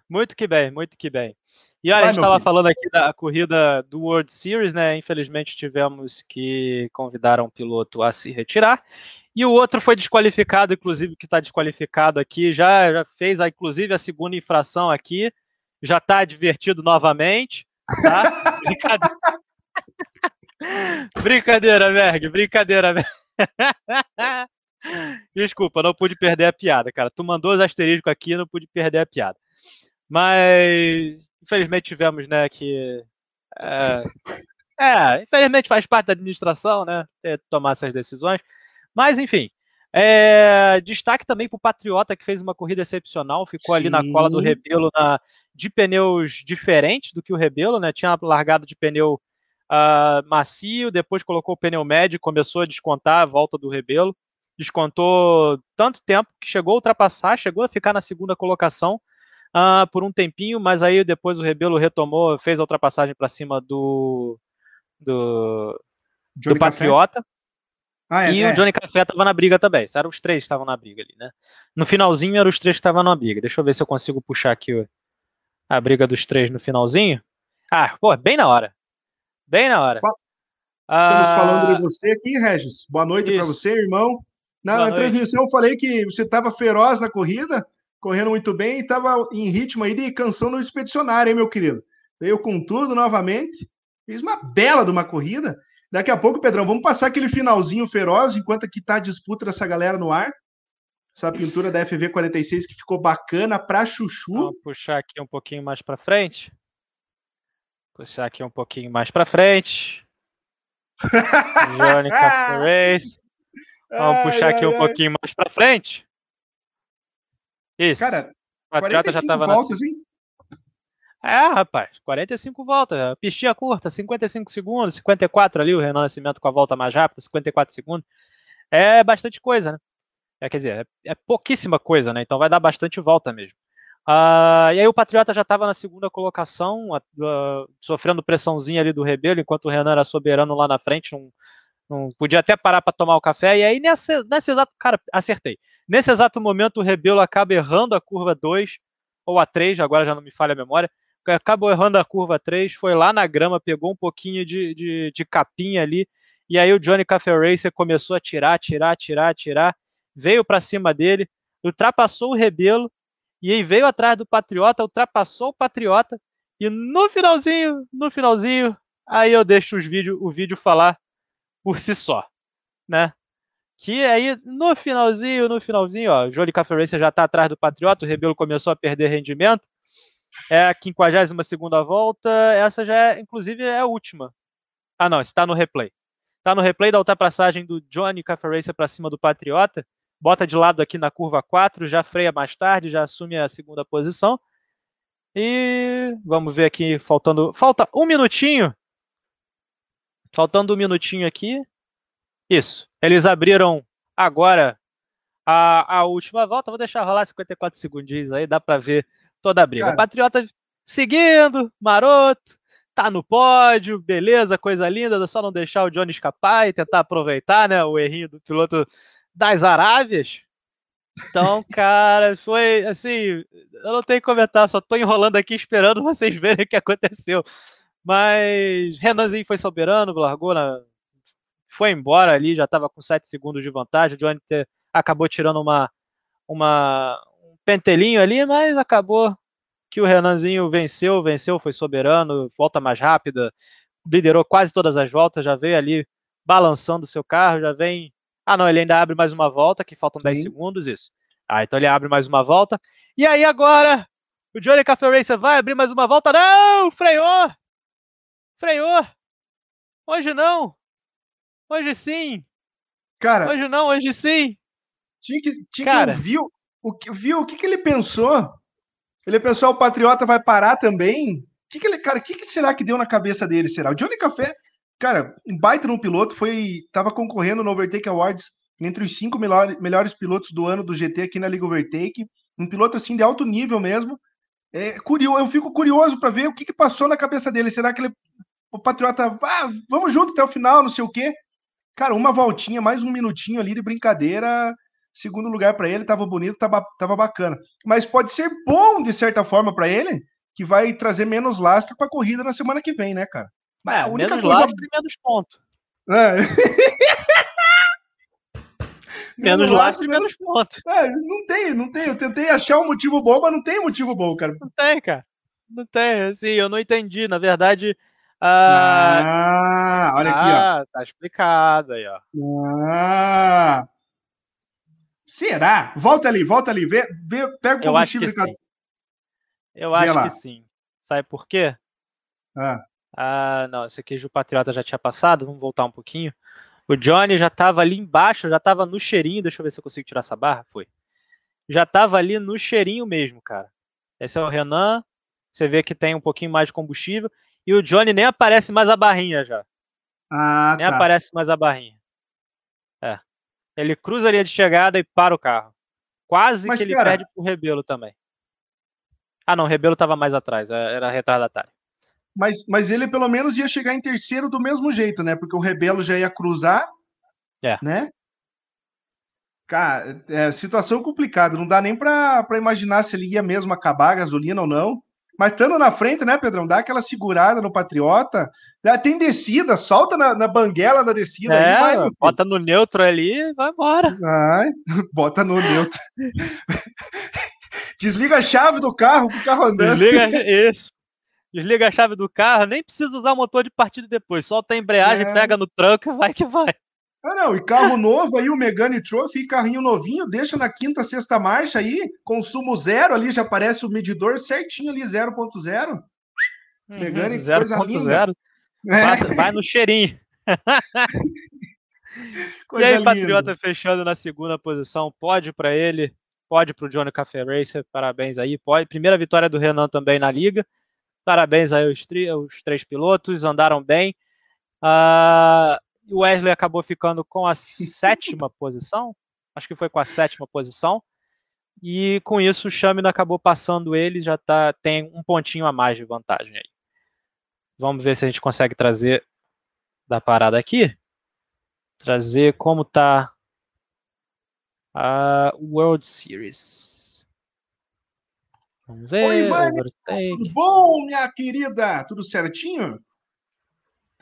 Muito que bem, muito que bem. E olha, Vai, a gente estava falando aqui da corrida do World Series, né? Infelizmente tivemos que convidar um piloto a se retirar. E o outro foi desqualificado, inclusive, que está desqualificado aqui, já, já fez, inclusive, a segunda infração aqui, já está advertido novamente. Tá? brincadeira, Berg, brincadeira, Berg. Desculpa, não pude perder a piada, cara. Tu mandou os asteriscos aqui, não pude perder a piada. Mas, infelizmente, tivemos, né, que. É, é, infelizmente faz parte da administração, né, tomar essas decisões. Mas, enfim. É, destaque também para o Patriota, que fez uma corrida excepcional, ficou Sim. ali na cola do Rebelo na, de pneus diferentes do que o Rebelo, né? Tinha largado de pneu uh, macio, depois colocou o pneu médio, começou a descontar a volta do Rebelo descontou tanto tempo que chegou a ultrapassar, chegou a ficar na segunda colocação uh, por um tempinho, mas aí depois o Rebelo retomou, fez a ultrapassagem para cima do do, do Patriota. Ah, é, e é. o Johnny Café estava na briga também. Eram os três que estavam na briga ali, né? No finalzinho eram os três que estavam na briga. Deixa eu ver se eu consigo puxar aqui a briga dos três no finalzinho. Ah, pô, bem na hora. Bem na hora. Estamos ah, falando de você aqui, Regis. Boa noite para você, irmão. Na, na transmissão eu falei que você estava feroz na corrida, correndo muito bem e estava em ritmo aí de canção no expedicionário, hein, meu querido? Veio com tudo novamente, fez uma bela de uma corrida. Daqui a pouco, Pedrão, vamos passar aquele finalzinho feroz, enquanto que tá a disputa dessa galera no ar. Essa pintura da FV46 que ficou bacana para chuchu. Vou puxar aqui um pouquinho mais para frente. Puxar aqui um pouquinho mais para frente. Johnny Race. Vamos ai, puxar ai, aqui ai. um pouquinho mais para frente. Isso. Cara, o Patriota já estava voltas, na... hein? É, rapaz, 45 voltas. Pistinha curta, 55 segundos, 54 ali, o Renan Nascimento com a volta mais rápida, 54 segundos. É bastante coisa, né? É, quer dizer, é, é pouquíssima coisa, né? Então vai dar bastante volta mesmo. Uh, e aí o Patriota já estava na segunda colocação, uh, sofrendo pressãozinha ali do Rebelo, enquanto o Renan era soberano lá na frente, não, não podia até parar para tomar o café. E aí, nesse, nesse exato. Cara, acertei. Nesse exato momento, o Rebelo acaba errando a curva 2 ou a 3, agora já não me falha a memória. Acabou errando a curva 3, foi lá na grama, pegou um pouquinho de, de, de capinha ali. E aí o Johnny Café Racer começou a tirar, tirar, tirar, tirar. Veio para cima dele, ultrapassou o Rebelo. E aí veio atrás do Patriota, ultrapassou o Patriota. E no finalzinho, no finalzinho, aí eu deixo os vídeo, o vídeo falar por si só, né? Que aí, no finalzinho, no finalzinho, ó, o Johnny Café Racer já está atrás do Patriota, o Rebelo começou a perder rendimento, é a 52 volta, essa já é, inclusive, é a última. Ah, não, está no replay. Está no replay da ultrapassagem do Johnny Café Racer para cima do Patriota, bota de lado aqui na curva 4, já freia mais tarde, já assume a segunda posição. E vamos ver aqui, faltando. Falta um minutinho Faltando um minutinho aqui. Isso. Eles abriram agora a, a última volta. Vou deixar rolar 54 segundinhos aí, dá para ver toda a briga. Cara. Patriota seguindo, maroto, tá no pódio, beleza, coisa linda, só não deixar o Johnny escapar e tentar aproveitar, né, o errinho do piloto das Arábias. Então, cara, foi assim, eu não tenho que comentar, só tô enrolando aqui esperando vocês verem o que aconteceu. Mas Renanzinho foi soberano, largou na. Foi embora ali, já estava com 7 segundos de vantagem. O Johnny acabou tirando uma, uma, um pentelinho ali, mas acabou que o Renanzinho venceu, venceu, foi soberano, volta mais rápida, liderou quase todas as voltas, já veio ali balançando o seu carro, já vem. Ah, não, ele ainda abre mais uma volta, que faltam Sim. 10 segundos, isso. Ah, então ele abre mais uma volta. E aí agora, o Johnny Café Racer vai abrir mais uma volta. Não! Freou! Freou! Hoje não! Hoje sim! Cara. Hoje não, hoje sim! Tinha que, tinha Cara, que viu, o, viu o que, que ele pensou? Ele pensou, o Patriota vai parar também? O que, que ele, cara, o que, que será que deu na cabeça dele? Será? O Johnny Café, cara, um baita no piloto, foi. Tava concorrendo no Overtake Awards entre os cinco melhores, melhores pilotos do ano do GT aqui na Liga Overtake. Um piloto assim de alto nível mesmo. É, curioso, eu fico curioso para ver o que, que passou na cabeça dele. Será que ele o Patriota, ah, vamos junto até o final, não sei o quê. Cara, uma voltinha, mais um minutinho ali de brincadeira. Segundo lugar para ele, tava bonito, tava, tava bacana. Mas pode ser bom, de certa forma, para ele, que vai trazer menos lastro para a corrida na semana que vem, né, cara? É, a única menos coisa... lastro e menos ponto. É. menos lastro e menos ponto. É, não tem, não tem. Eu tentei achar um motivo bom, mas não tem motivo bom, cara. Não tem, cara. Não tem, assim, eu não entendi. Na verdade, Ah, ah olha aqui, ó. Ah, tá explicado aí, ó. Ah. Será? Volta ali, volta ali, vê, vê, pega o combustível. Eu acho que sim. Eu acho que sim. Sabe por quê? Ah. ah, não, esse aqui o Patriota já tinha passado, vamos voltar um pouquinho. O Johnny já estava ali embaixo, já estava no cheirinho, deixa eu ver se eu consigo tirar essa barra, foi. Já estava ali no cheirinho mesmo, cara. Esse é o Renan, você vê que tem um pouquinho mais de combustível, e o Johnny nem aparece mais a barrinha já. Ah, nem tá. aparece mais a barrinha. É. Ele cruza a linha de chegada e para o carro. Quase Mas, que ele cara... perde pro Rebelo também. Ah, não, o Rebelo estava mais atrás, é, era retardatário. Mas, mas ele pelo menos ia chegar em terceiro do mesmo jeito, né? Porque o Rebelo já ia cruzar, é. né? Cara, é situação complicada. Não dá nem para imaginar se ele ia mesmo acabar a gasolina ou não. Mas estando na frente, né, Pedrão? Dá aquela segurada no Patriota. Tem descida, solta na, na banguela da descida. É, aí vai, bota no neutro ali e vai embora. Vai, bota no neutro. Desliga a chave do carro pro carro andando. Desliga isso. Desliga a chave do carro, nem precisa usar o motor de partida depois. Solta a embreagem, é. pega no tranco e vai que vai. Ah, não, e carro novo aí, o Megane Trophy, carrinho novinho, deixa na quinta, sexta marcha aí, consumo zero ali, já aparece o medidor certinho ali, 0.0. Uhum, Megane, 0.0. É. Vai no cheirinho. e aí, linda. Patriota fechando na segunda posição, pode para ele, pode para o Johnny Café Racer, parabéns aí, pode. Primeira vitória do Renan também na liga, parabéns aí aos, os três pilotos, andaram bem. Uh, o Wesley acabou ficando com a sétima posição, acho que foi com a sétima posição, e com isso o Chamina acabou passando ele, já tá, tem um pontinho a mais de vantagem aí. Vamos ver se a gente consegue trazer da parada aqui, trazer como tá a World Series. Vamos ver. Oi, Vânia, tudo bom, minha querida? Tudo certinho?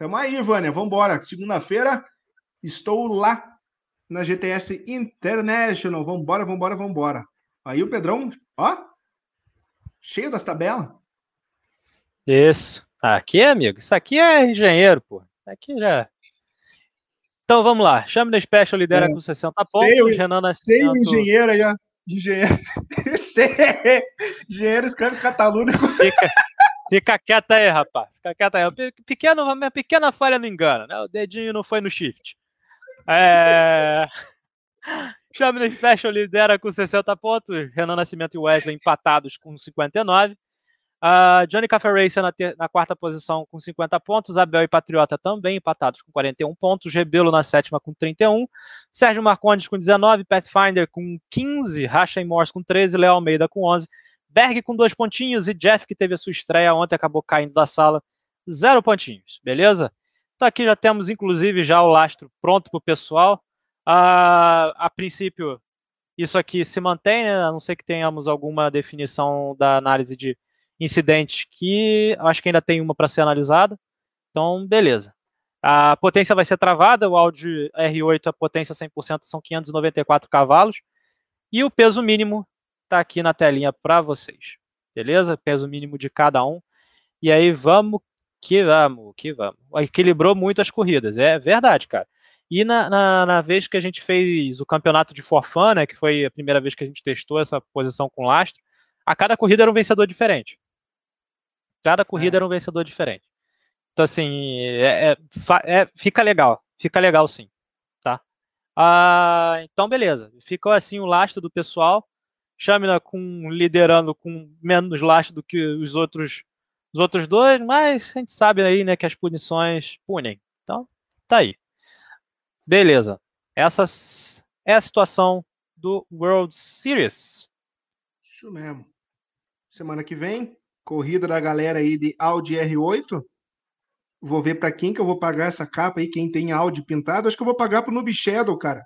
Tamo aí, Vânia. Vambora. Segunda-feira estou lá na GTS International. Vambora, vambora, vambora. Aí o Pedrão, ó, cheio das tabelas. Isso. Aqui, amigo, isso aqui é engenheiro, pô. Aqui já. Então vamos lá. Chame da Special lidera é. com 60 pontos. Sei, Renan Nascimento. Sei engenheiro aí, ó. Engenheiro. engenheiro escreve Catalunha. Fica, fica quieto aí, rapaz. Fica quieto aí. Pequeno, minha pequena falha não engana, né? O dedinho não foi no shift. É... Da Special lidera com 60 pontos. Renan Nascimento e Wesley empatados com 59. Uh, Johnny Café Racer na, na, quarta posição com 50 pontos, Abel e Patriota também empatados com 41 pontos, Rebelo na sétima com 31, Sérgio Marcondes com 19, Pathfinder com 15, Racha Morse com 13, Léo Almeida com 11, Berg com dois pontinhos e Jeff, que teve a sua estreia ontem, acabou caindo da sala, zero pontinhos, beleza? Então aqui já temos inclusive já o lastro pronto para o pessoal. Uh, a princípio, isso aqui se mantém, né? a não ser que tenhamos alguma definição da análise de incidente que acho que ainda tem uma para ser analisada. Então, beleza. A potência vai ser travada, o Audi R8, a potência 100% são 594 cavalos. E o peso mínimo está aqui na telinha para vocês. Beleza? Peso mínimo de cada um. E aí vamos que vamos, que vamos. Equilibrou muito as corridas, é verdade, cara. E na, na, na, vez que a gente fez o campeonato de forfã, né, que foi a primeira vez que a gente testou essa posição com lastro, a cada corrida era um vencedor diferente. Cada corrida é. era um vencedor diferente. Então, assim, é, é, é, fica legal. Fica legal, sim. Tá? Ah, então, beleza. Ficou assim o lastro do pessoal. Chamina com liderando com menos lastro do que os outros os outros dois, mas a gente sabe aí, né, que as punições punem. Então, tá aí. Beleza. Essa é a situação do World Series. Isso mesmo. Semana que vem corrida da galera aí de Audi R8. Vou ver para quem que eu vou pagar essa capa aí, quem tem Audi pintado. Acho que eu vou pagar pro Noob Shadow, cara.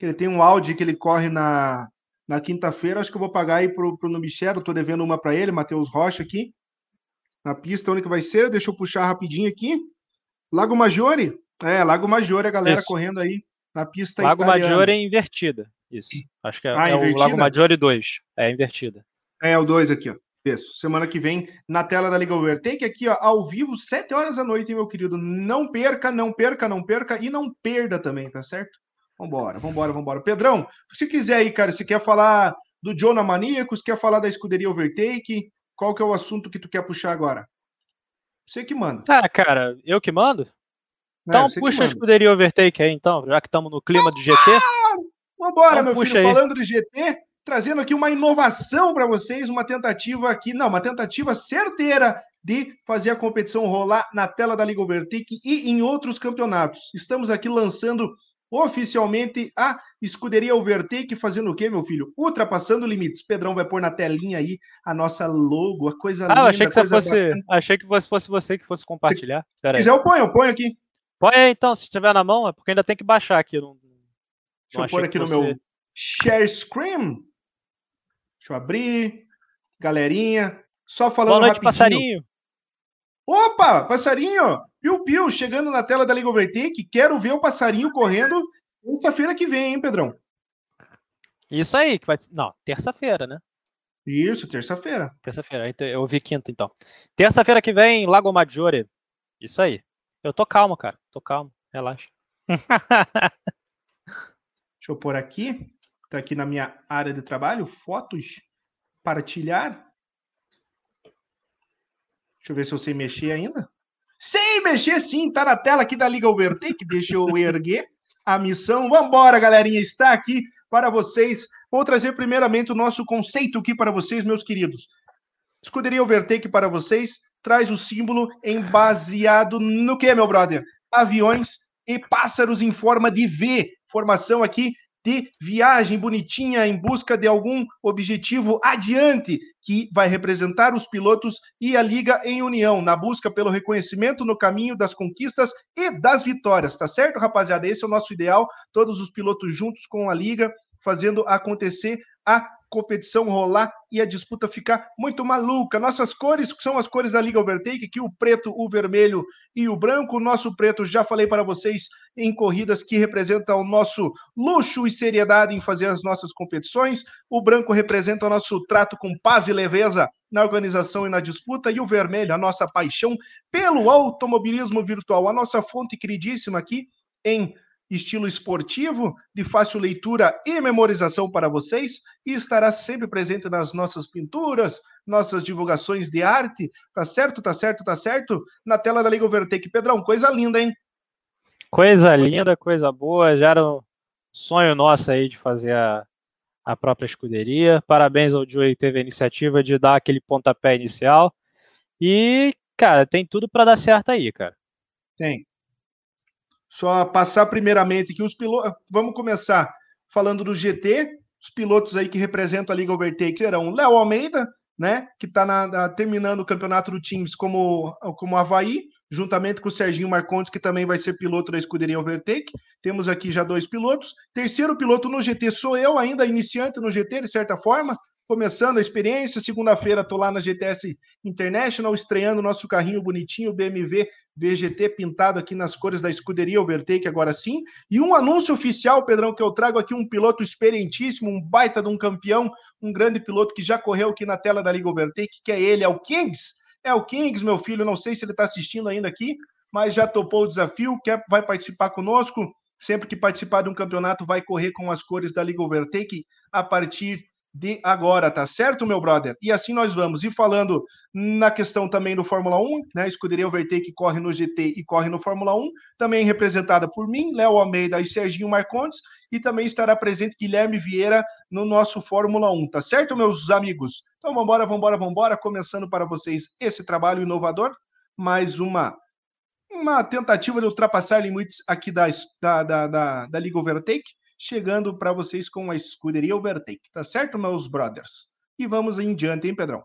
Ele tem um Audi que ele corre na, na quinta-feira. Acho que eu vou pagar aí pro, pro Shadow. Tô devendo uma para ele, Matheus Rocha aqui. Na pista, onde que vai ser? Deixa eu puxar rapidinho aqui. Lago Maggiore? É, Lago Maggiore, a galera Isso. correndo aí na pista Lago italiana. Maggiore é invertida. Isso. Acho que é, ah, é o Lago Maggiore 2. É invertida. É, o 2 aqui, ó. Isso. Semana que vem, na tela da Liga Overtake, aqui, ó, ao vivo, 7 horas da noite, meu querido. Não perca, não perca, não perca e não perda também, tá certo? Vambora, vambora, vambora. Pedrão, se quiser aí, cara, se quer falar do Jonah Maníacos, quer falar da escuderia Overtake, qual que é o assunto que tu quer puxar agora? Você que manda. Ah, cara, eu que mando? É, então é, puxa a escuderia Overtake aí, então, já que estamos no clima de GT. Vambora, então, meu filho, aí. falando de GT, trazendo aqui uma inovação para vocês, uma tentativa aqui, não, uma tentativa certeira de fazer a competição rolar na tela da Liga Overtake e em outros campeonatos. Estamos aqui lançando oficialmente a escuderia Overtake fazendo o quê, meu filho? Ultrapassando limites. Pedrão vai pôr na telinha aí a nossa logo, a coisa ah, linda. Ah, achei que você fosse, achei que fosse você que fosse compartilhar. Se quiser eu ponho, eu ponho aqui. Põe aí então, se tiver na mão, é porque ainda tem que baixar aqui. Não, Deixa não eu pôr aqui no meu share screen. Deixa eu abrir. Galerinha, só falando Boa noite, rapidinho. passarinho. Opa, passarinho! Piu Piu, chegando na tela da Liga Overtake. Quero ver o passarinho correndo terça-feira que vem, hein, Pedrão? Isso aí, que vai Não, terça-feira, né? Isso, terça-feira. Terça-feira, eu vi quinta, então. Terça-feira que vem, Lago Maggiore. Isso aí. Eu tô calmo, cara. Tô calmo. Relaxa. Deixa eu pôr aqui. Tá aqui na minha área de trabalho. Fotos. Partilhar. Deixa eu ver se eu sei mexer ainda. Sem mexer sim, tá na tela aqui da Liga Overtake, deixa eu erguer a missão. Vambora, galerinha, está aqui para vocês. Vou trazer primeiramente o nosso conceito aqui para vocês, meus queridos. Escuderia Overtake para vocês traz o símbolo em baseado no que, meu brother? Aviões e pássaros em forma de V. Formação aqui de viagem bonitinha em busca de algum objetivo adiante, que vai representar os pilotos e a Liga em união, na busca pelo reconhecimento no caminho das conquistas e das vitórias, tá certo, rapaziada? Esse é o nosso ideal, todos os pilotos juntos com a Liga, fazendo acontecer a competição rolar e a disputa ficar muito maluca. Nossas cores são as cores da Liga Overtake, aqui o preto, o vermelho e o branco. O nosso preto, já falei para vocês, em corridas que representa o nosso luxo e seriedade em fazer as nossas competições. O branco representa o nosso trato com paz e leveza na organização e na disputa. E o vermelho, a nossa paixão pelo automobilismo virtual, a nossa fonte queridíssima aqui em estilo esportivo, de fácil leitura e memorização para vocês, e estará sempre presente nas nossas pinturas, nossas divulgações de arte, tá certo, tá certo, tá certo? Na tela da Liga Overtake. Pedrão, coisa linda, hein? Coisa linda, coisa boa, já era um sonho nosso aí de fazer a, a própria escuderia. Parabéns ao Joey que teve a iniciativa de dar aquele pontapé inicial. E, cara, tem tudo para dar certo aí, cara. Tem. Só passar primeiramente que os pilotos. Vamos começar falando do GT. Os pilotos aí que representam a Liga Overtake serão Léo Almeida, né? Que está terminando o campeonato do Teams como, como Havaí, juntamente com o Serginho Marcondes, que também vai ser piloto da escuderia Overtake. Temos aqui já dois pilotos. Terceiro piloto no GT sou eu, ainda iniciante no GT, de certa forma começando a experiência. Segunda-feira estou lá na GTS International, estreando nosso carrinho bonitinho, BMW VGT, pintado aqui nas cores da escuderia Overtake, agora sim. E um anúncio oficial, Pedrão, que eu trago aqui um piloto experientíssimo, um baita de um campeão, um grande piloto que já correu aqui na tela da Liga Overtake, que é ele, é o Kings. É o Kings, meu filho, não sei se ele está assistindo ainda aqui, mas já topou o desafio, quer, vai participar conosco. Sempre que participar de um campeonato, vai correr com as cores da Liga Overtake a partir de agora, tá certo, meu brother? E assim nós vamos. E falando na questão também do Fórmula 1, né? Escuderia Overtake corre no GT e corre no Fórmula 1, também representada por mim, Léo Almeida e Serginho Marcondes, e também estará presente Guilherme Vieira no nosso Fórmula 1, tá certo, meus amigos? Então vambora, vambora, vambora, começando para vocês esse trabalho inovador, mais uma uma tentativa de ultrapassar limites aqui da, da, da, da, da Liga Overtake chegando para vocês com a escuderia Overtake, tá certo, meus brothers? E vamos em diante, hein, Pedrão?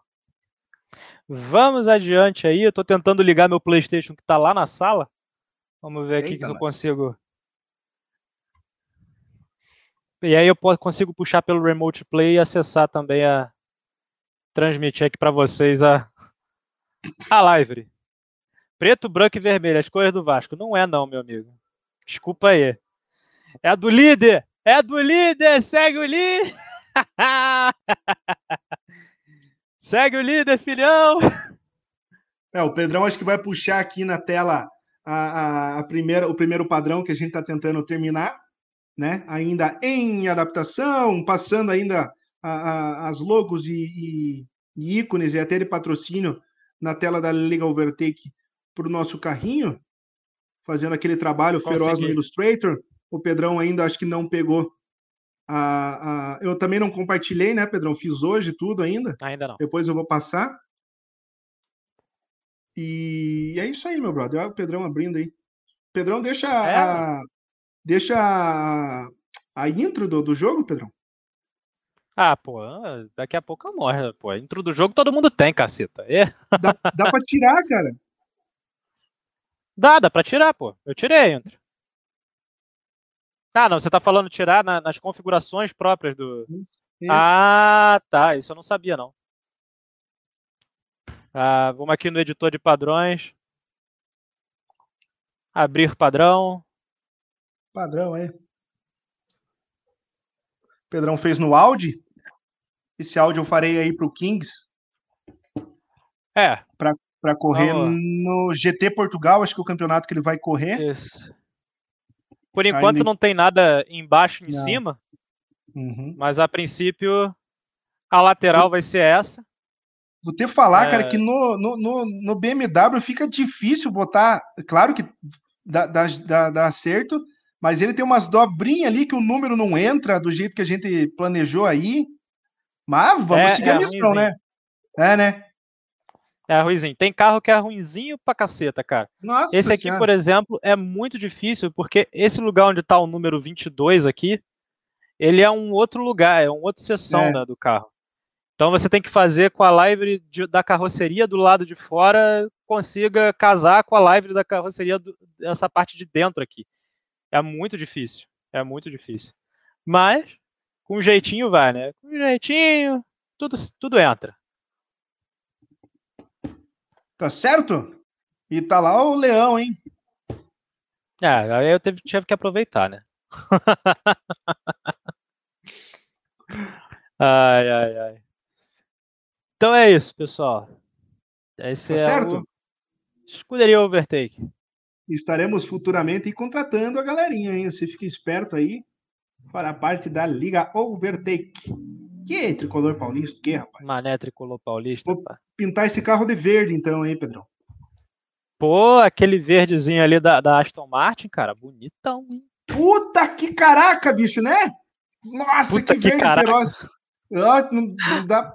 Vamos adiante aí. Eu tô tentando ligar meu PlayStation que tá lá na sala. Vamos ver aqui Eita, se eu consigo. E aí eu consigo puxar pelo Remote Play e acessar também a transmitir aqui para vocês a a live. Preto, branco e vermelho, as cores do Vasco. Não é não, meu amigo. Desculpa aí. É a do líder! É do líder! Segue o líder! Segue o líder, filhão! É, o Pedrão acho que vai puxar aqui na tela a, a, a primeira, o primeiro padrão que a gente está tentando terminar, né? Ainda em adaptação, passando ainda a, a, as logos e, e, e, ícones e até de patrocínio na tela da Liga Overtake para o nosso carrinho, fazendo aquele trabalho Consegui. feroz no Illustrator. O Pedrão ainda acho que não pegou a, a, eu também não compartilhei, né, Pedrão? Fiz hoje tudo ainda. Ainda não. Depois eu vou passar. E é isso aí, meu brother. Olha o Pedrão abrindo aí. Pedrão, deixa é. a, deixa a, a intro do, do jogo, Pedrão. Ah, pô, daqui a pouco eu morro, pô. Intro do jogo todo mundo tem, caceta. É. Dá, dá pra tirar, cara. Dá, dá pra tirar, pô. Eu tirei a intro. Ah, não, você tá falando tirar na, nas configurações próprias do. Isso, isso. Ah, tá. Isso eu não sabia, não. Ah, vamos aqui no editor de padrões. Abrir padrão. Padrão, é. Pedrão fez no Audi. Esse áudio eu farei aí pro Kings. É. Para correr no GT Portugal, acho que é o campeonato que ele vai correr. Isso. Por enquanto não tem nada embaixo em não. cima, uhum. mas a princípio a lateral vai ser essa. Vou ter que falar, é... cara, que no, no, no, no, BMW fica difícil botar. Claro que dá, dá, dá, dá acerto, mas ele tem umas dobrinhas ali que o número não entra do jeito que a gente planejou aí. Mas vamos é, seguir é a missão, ruimzinho. né? É, né? É ruimzinho. Tem carro que é ruimzinho pra caceta, cara. Nossa esse aqui, senhora. por exemplo, é muito difícil, porque esse lugar onde tá o número 22 aqui, ele é um outro lugar, é uma outra seção é. do carro. Então você tem que fazer com a live de, da carroceria do lado de fora consiga casar com a live da carroceria do, dessa parte de dentro aqui. É muito difícil. É muito difícil. Mas, com um jeitinho vai, né? Com um jeitinho, tudo, tudo entra. Tá certo? E tá lá o leão, hein? É, aí eu teve, tive que aproveitar, né? ai, ai, ai. Então é isso, pessoal. Esse tá é certo? o Escuderia Overtake. Estaremos futuramente contratando a galerinha, hein? Você fica esperto aí para a parte da Liga Overtake. Que é tricolor paulista? Que, rapaz? Mané tricolor paulista. Pá. Pintar esse carro de verde, então, hein, Pedrão? Pô, aquele verdezinho ali da, da Aston Martin, cara, bonitão, hein? Puta que caraca, bicho, né? Nossa, Puta que, que verde caraca. feroz. Não, não dá.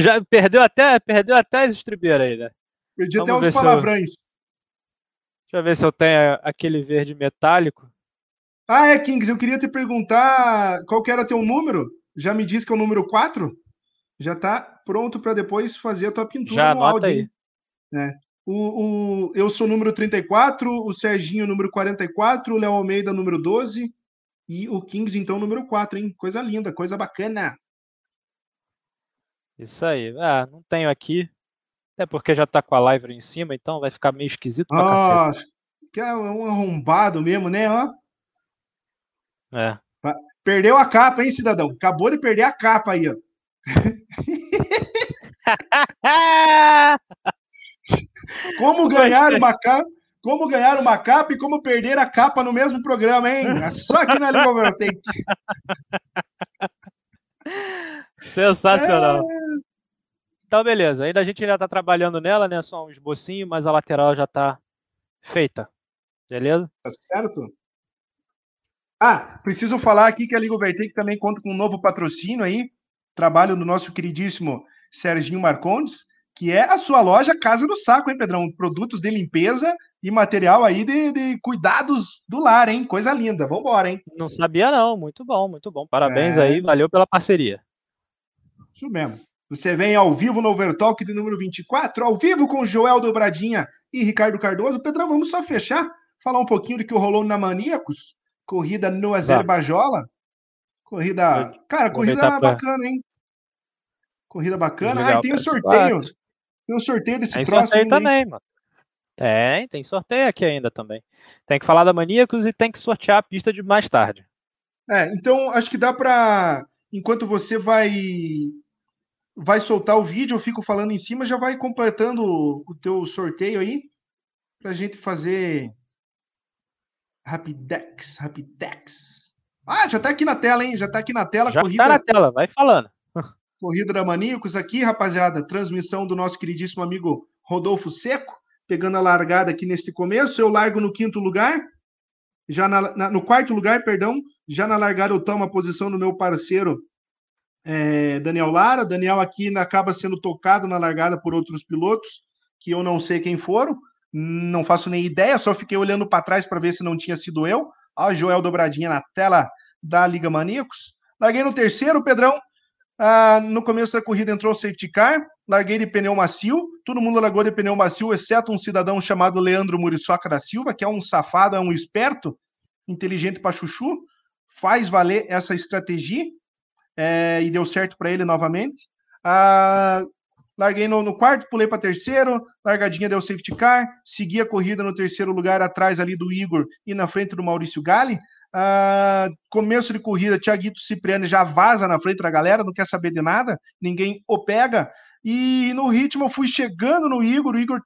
Já perdeu até, perdeu até as estribeiras aí, né? Perdi Vamos até os palavrões. Eu... Deixa eu ver se eu tenho aquele verde metálico. Ah, é, Kings, eu queria te perguntar qual que era teu número. Já me disse que é o número 4? Já tá pronto para depois fazer a tua pintura Já no áudio. aí. É. O, o, eu sou número 34, o Serginho número 44, o Léo Almeida número 12 e o Kings, então, número 4, hein? Coisa linda, coisa bacana. Isso aí. Ah, não tenho aqui. Até porque já tá com a live em cima, então vai ficar meio esquisito pra Nossa, que é um arrombado mesmo, né? Ó. É. Perdeu a capa, hein, cidadão? Acabou de perder a capa aí, ó. Como ganhar uma capa? Como ganhar uma capa e como perder a capa no mesmo programa, hein? É só aqui na Liga Overtake. Sensacional. É... Então, beleza. Ainda a gente ainda tá trabalhando nela, né? Só um esbocinho, mas a lateral já tá feita. Beleza? Tá certo? Ah, preciso falar aqui que a Liga Overtake também conta com um novo patrocínio aí, trabalho do nosso queridíssimo Serginho Marcondes, que é a sua loja Casa do Saco, hein, Pedrão? Produtos de limpeza e material aí de, de cuidados do lar, hein? Coisa linda. Vambora, hein? Não sabia, não. Muito bom, muito bom. Parabéns é... aí, valeu pela parceria. Isso mesmo. Você vem ao vivo no Overtalk de número 24, ao vivo com Joel Dobradinha e Ricardo Cardoso. Pedrão, vamos só fechar, falar um pouquinho do que rolou na Maníacos corrida no Azerbaijola. Corrida. Cara, corrida bacana, hein? Corrida bacana. ah, e tem um sorteio. Tem um sorteio desse tem sorteio ainda, também, mano. Tem, tem sorteio aqui ainda também. Tem que falar da Maníacos e tem que sortear a pista de mais tarde. É, então acho que dá para enquanto você vai vai soltar o vídeo, eu fico falando em cima, já vai completando o teu sorteio aí, pra gente fazer Rapidex, Rapidex. Ah, já tá aqui na tela, hein? Já tá aqui na tela. Já corrida... tá na tela, vai falando. Corrida da Maníacos aqui, rapaziada. Transmissão do nosso queridíssimo amigo Rodolfo Seco, pegando a largada aqui neste começo. Eu largo no quinto lugar, já na, na, no quarto lugar, perdão. Já na largada eu tomo a posição do meu parceiro é, Daniel Lara. Daniel aqui acaba sendo tocado na largada por outros pilotos, que eu não sei quem foram não faço nem ideia, só fiquei olhando para trás para ver se não tinha sido eu. Ó, Joel Dobradinha na tela da Liga Maníacos. Larguei no terceiro, Pedrão. Ah, no começo da corrida entrou o safety car, larguei de pneu macio, todo mundo largou de pneu macio, exceto um cidadão chamado Leandro Muriçoca da Silva, que é um safado, é um esperto, inteligente para chuchu, faz valer essa estratégia é, e deu certo para ele novamente. Ah, larguei no, no quarto, pulei para terceiro, largadinha deu safety car, segui a corrida no terceiro lugar, atrás ali do Igor e na frente do Maurício Gali. Uh, começo de corrida, Tiaguito Cipriani já vaza na frente da galera, não quer saber de nada, ninguém o pega. E no ritmo eu fui chegando no Igor, o Igor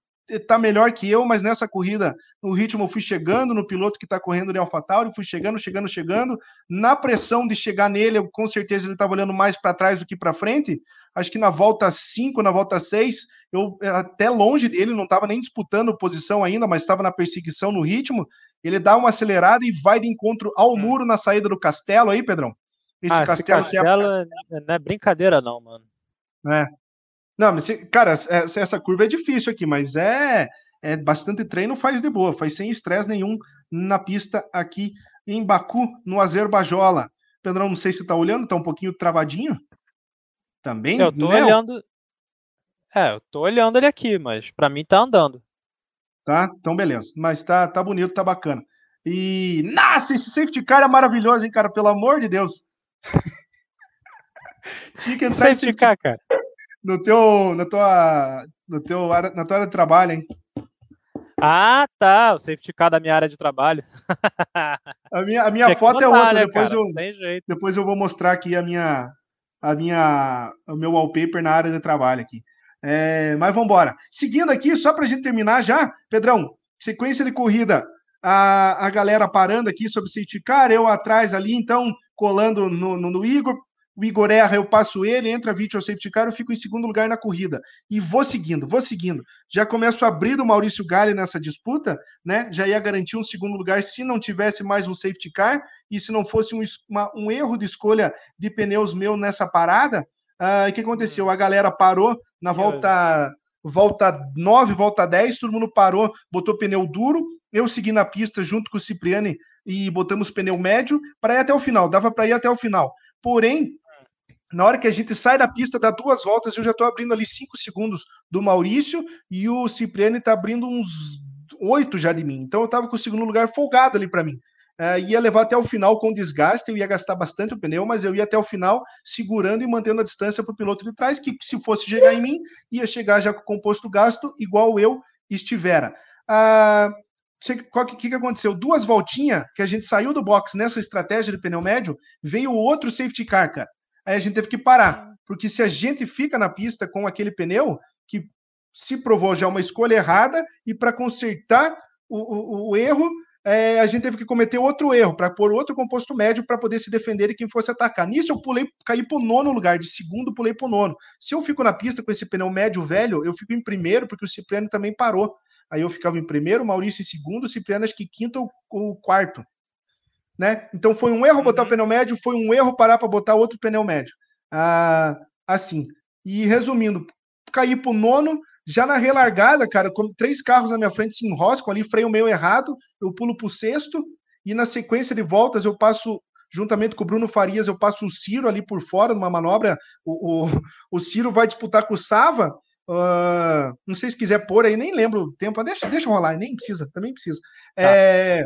tá melhor que eu, mas nessa corrida, no ritmo, eu fui chegando no piloto que tá correndo de AlphaTauri, fui chegando, chegando, chegando. Na pressão de chegar nele, eu, com certeza ele estava olhando mais para trás do que para frente. Acho que na volta 5, na volta 6, eu até longe dele, não estava nem disputando posição ainda, mas estava na perseguição no ritmo. Ele dá uma acelerada e vai de encontro ao hum. muro na saída do castelo aí, Pedrão. Esse ah, castelo, esse castelo é... não é brincadeira, não, mano. É, não, mas, cara, essa curva é difícil aqui, mas é, é bastante treino, faz de boa, faz sem estresse nenhum na pista aqui em Baku, no Azerbajola. Pedrão, não sei se tá olhando, tá um pouquinho travadinho. Também? Eu tô olhando. É, eu tô olhando ele aqui, mas para mim tá andando. Tá? Então beleza. Mas tá, tá bonito, tá bacana. E. Nossa, esse safety car é maravilhoso, hein, cara? Pelo amor de Deus. Tinha que entrar safety car, cara no teu, na tua, no teu, na tua área de trabalho, hein? Ah, tá. O safety car da minha área de trabalho. a minha, a minha foto é é outra. Né, depois, cara? eu, depois eu vou mostrar aqui a minha, a minha, o meu wallpaper na área de trabalho aqui. É, mas vamos embora. Seguindo aqui, só para a gente terminar já, Pedrão, sequência de corrida. A, a galera parando aqui sobre safety car, eu atrás ali, então, colando no, no, no Igor, o Igor erra, eu passo ele, entra ao safety car, eu fico em segundo lugar na corrida. E vou seguindo, vou seguindo. Já começo a abrir o Maurício Galli nessa disputa, né? Já ia garantir um segundo lugar se não tivesse mais um safety car e se não fosse um, uma, um erro de escolha de pneus meu nessa parada. Uh, o que aconteceu? A galera parou na volta volta 9, volta 10, todo mundo parou, botou pneu duro. Eu segui na pista junto com o Cipriani e botamos pneu médio para ir até o final. Dava para ir até o final. Porém, na hora que a gente sai da pista, dá duas voltas, eu já estou abrindo ali cinco segundos do Maurício e o Cipriani está abrindo uns oito já de mim. Então eu estava com o segundo lugar folgado ali para mim. Uh, ia levar até o final com desgaste, eu ia gastar bastante o pneu, mas eu ia até o final segurando e mantendo a distância para o piloto de trás, que se fosse chegar em mim, ia chegar já com o composto gasto, igual eu estivera. Uh, o que, que aconteceu? Duas voltinhas que a gente saiu do box nessa estratégia de pneu médio, veio outro safety car, cara aí a gente teve que parar. Porque se a gente fica na pista com aquele pneu, que se provou já uma escolha errada, e para consertar o, o, o erro, é, a gente teve que cometer outro erro, para pôr outro composto médio para poder se defender e quem fosse atacar. Nisso eu pulei, caí para o nono lugar, de segundo pulei para o nono. Se eu fico na pista com esse pneu médio velho, eu fico em primeiro, porque o Cipriano também parou. Aí eu ficava em primeiro, Maurício em segundo, o Cipriano acho que quinto ou, ou quarto né? Então foi um erro botar o uhum. pneu médio, foi um erro parar para botar outro pneu médio. Ah, assim. E resumindo, caí pro nono, já na relargada, cara, com três carros na minha frente se enroscam ali, freio meio errado, eu pulo pro sexto, e na sequência de voltas eu passo, juntamente com o Bruno Farias, eu passo o Ciro ali por fora, numa manobra, o, o, o Ciro vai disputar com o Sava, uh, não sei se quiser pôr aí, nem lembro o tempo, deixa, deixa rolar, nem precisa, também precisa. Tá. É,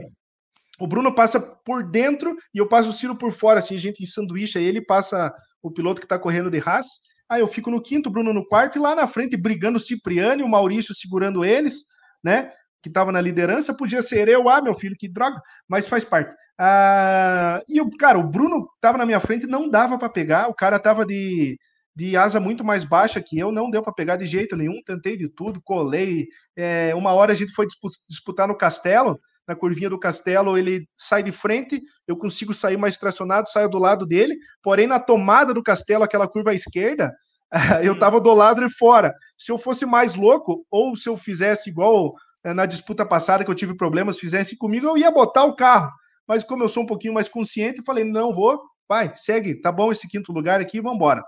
o Bruno passa por dentro e eu passo o Ciro por fora, assim, a gente em sanduíche, aí ele passa o piloto que tá correndo de Haas, aí eu fico no quinto, Bruno no quarto, e lá na frente brigando o Cipriano e o Maurício segurando eles, né, que tava na liderança, podia ser eu, ah, meu filho, que droga, mas faz parte. Ah, e o cara, o Bruno tava na minha frente, não dava para pegar, o cara tava de, de asa muito mais baixa que eu, não deu para pegar de jeito nenhum, tentei de tudo, colei. É, uma hora a gente foi disputar no castelo, na curvinha do castelo, ele sai de frente, eu consigo sair mais tracionado, saio do lado dele, porém na tomada do castelo, aquela curva à esquerda, eu tava do lado e fora. Se eu fosse mais louco, ou se eu fizesse igual eh, na disputa passada que eu tive problemas, fizesse comigo, eu ia botar o carro. Mas como eu sou um pouquinho mais consciente, falei, não vou, vai, segue, tá bom esse quinto lugar aqui, vamos embora.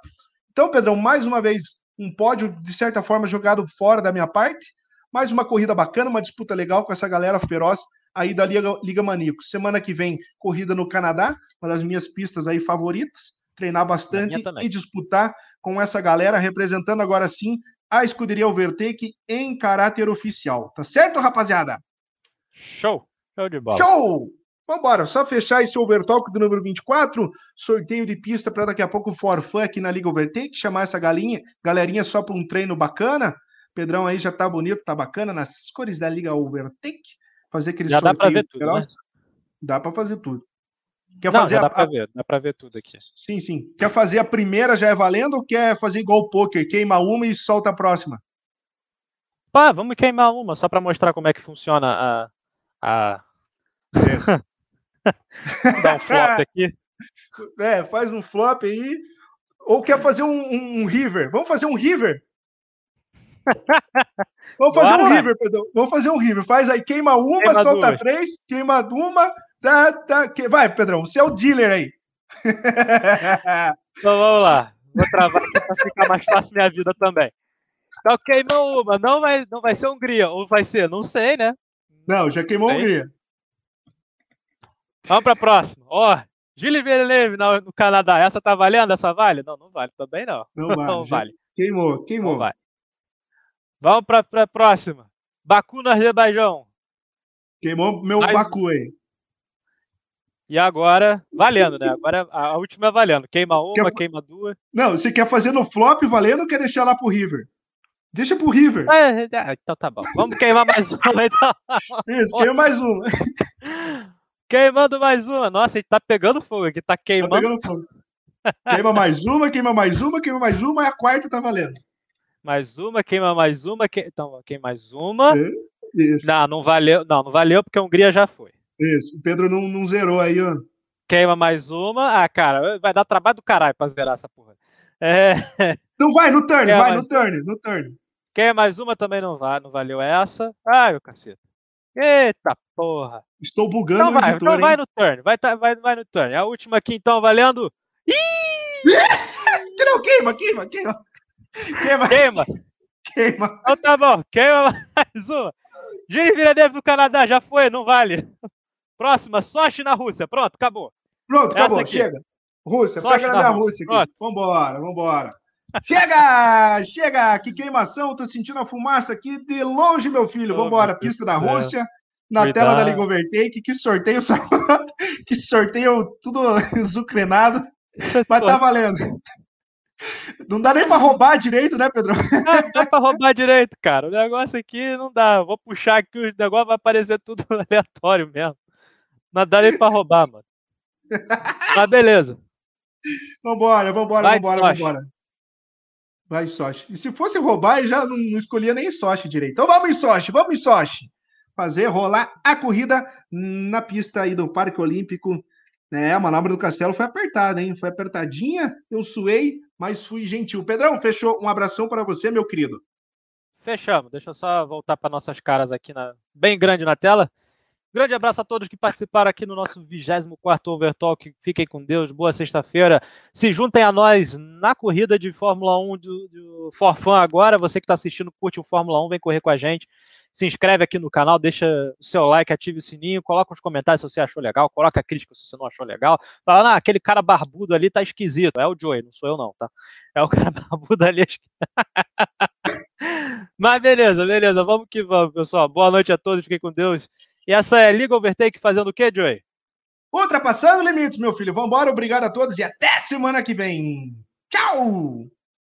Então, Pedrão, mais uma vez, um pódio, de certa forma, jogado fora da minha parte, mais uma corrida bacana, uma disputa legal com essa galera feroz aí da Liga, Liga Maníaco. Semana que vem, corrida no Canadá, uma das minhas pistas aí favoritas. Treinar bastante e disputar com essa galera, representando agora sim a escuderia Overtake em caráter oficial. Tá certo, rapaziada? Show! Show de bola. Show! Vambora, só fechar esse Overtalk do número 24, sorteio de pista para daqui a pouco o Forfã aqui na Liga Overtake, chamar essa galinha, galerinha só para um treino bacana. Pedrão aí já tá bonito, tá bacana nas cores da Liga Overtake fazer aquele Já dá para ver tudo, né? Dá para fazer tudo. Quer Não, fazer já dá a... para ver, dá para ver tudo aqui. Sim, sim. Quer fazer a primeira já é valendo ou quer fazer igual o poker, queima uma e solta a próxima? Pá, vamos queimar uma só para mostrar como é que funciona a a Dá um flop aqui. É, faz um flop aí. Ou quer fazer um, um, um river? Vamos fazer um river? Vamos fazer Bora, um river, Pedro. Vamos fazer um river. Faz aí, queima uma, queima solta duas. três, queima uma, tá, tá. Que... Vai, Pedrão, você é o dealer aí. então vamos lá. Vou travar aqui para ficar mais fácil minha vida também. Então queimou uma, não vai, não vai ser Hungria, ou vai ser? Não sei, né? Não, já queimou Hungria. Vamos para a próxima. Ó, oh, Gilles Villeneuve no Canadá. Essa tá valendo? Essa vale? Não, não vale também não. Não vale. não vale. Queimou, queimou. Não vale. Vamos para a próxima. Baku no Azerbaijão. Queimou meu Mais... Baku aí. E agora, valendo, né? Agora a última é valendo. Queima uma, quer... queima duas. Não, você quer fazer no flop valendo ou quer deixar lá pro River? Deixa pro River. É, é, então tá bom. Vamos queimar mais uma, então. Isso, queima mais uma. Queimando mais uma. Nossa, ele tá pegando fogo aqui, tá queimando. Tá pegando fogo. Queima mais uma, queima mais uma, queima mais uma, e a quarta tá valendo mais uma, queima mais uma, que... então queima mais uma. Isso. Não, não valeu, não, não valeu porque a Hungria já foi. Isso, o Pedro não, não zerou aí, ó. Queima mais uma. Ah, cara, vai dar trabalho do caralho pra zerar essa porra. É... Então vai no turn, Queima vai no turn, no turn. Queima mais uma também não vai, não valeu essa. Ai, meu cacete. Eita porra. Estou bugando então vai, editor, Então vai no turn, vai, vai, vai no turn. A última aqui então valendo. Ih! não, queima, queima, queima. Queima. Queima. Queima. Então tá bom, queima mais uma. Gini Villeneuve do Canadá, já foi, não vale. Próxima, Sochi na Rússia. Pronto, acabou. Pronto, acabou, chega. Rússia, Sochi pega na minha Rússia, Rússia aqui. Vambora, vambora. Chega! Chega! Que queimação, tô sentindo a fumaça aqui de longe, meu filho. Oh, Vambora, meu pista da Rússia, na Cuidado. tela da Liga Overtake. Que sorteio, que sorteio tudo zucrenado. Mas tá valendo. Não dá nem para roubar direito, né, Pedro? Não dá para roubar direito, cara. O negócio aqui não dá. Vou puxar aqui, o negócio vai aparecer tudo aleatório mesmo. Não dá nem para roubar, mano. Mas beleza. Vambora, vambora, vai vambora, vambora. Vai, Sochi. E se fosse roubar, eu já não, não escolhia nem Sochi direito. Então vamos em Sochi, vamos em Sochi. Fazer rolar a corrida na pista aí do Parque Olímpico. É, a manobra do Castelo foi apertada, hein? Foi apertadinha, eu suei, mas fui gentil. Pedrão, fechou. Um abração para você, meu querido. Fechamos. Deixa eu só voltar para nossas caras aqui, na... bem grande na tela. Grande abraço a todos que participaram aqui no nosso 24 Overtalk. Fiquem com Deus, boa sexta-feira. Se juntem a nós na corrida de Fórmula 1 do, do Forfã agora. Você que está assistindo, curte o Fórmula 1, vem correr com a gente se inscreve aqui no canal, deixa o seu like, ative o sininho, coloca uns comentários se você achou legal, coloca crítica se você não achou legal. Fala, ah, aquele cara barbudo ali tá esquisito. É o Joey, não sou eu não, tá? É o cara barbudo ali. Mas beleza, beleza, vamos que vamos, pessoal. Boa noite a todos, fiquem com Deus. E essa é Liga Overtake fazendo o quê, Joey? Ultrapassando limites, meu filho. Vambora, obrigado a todos e até semana que vem. Tchau!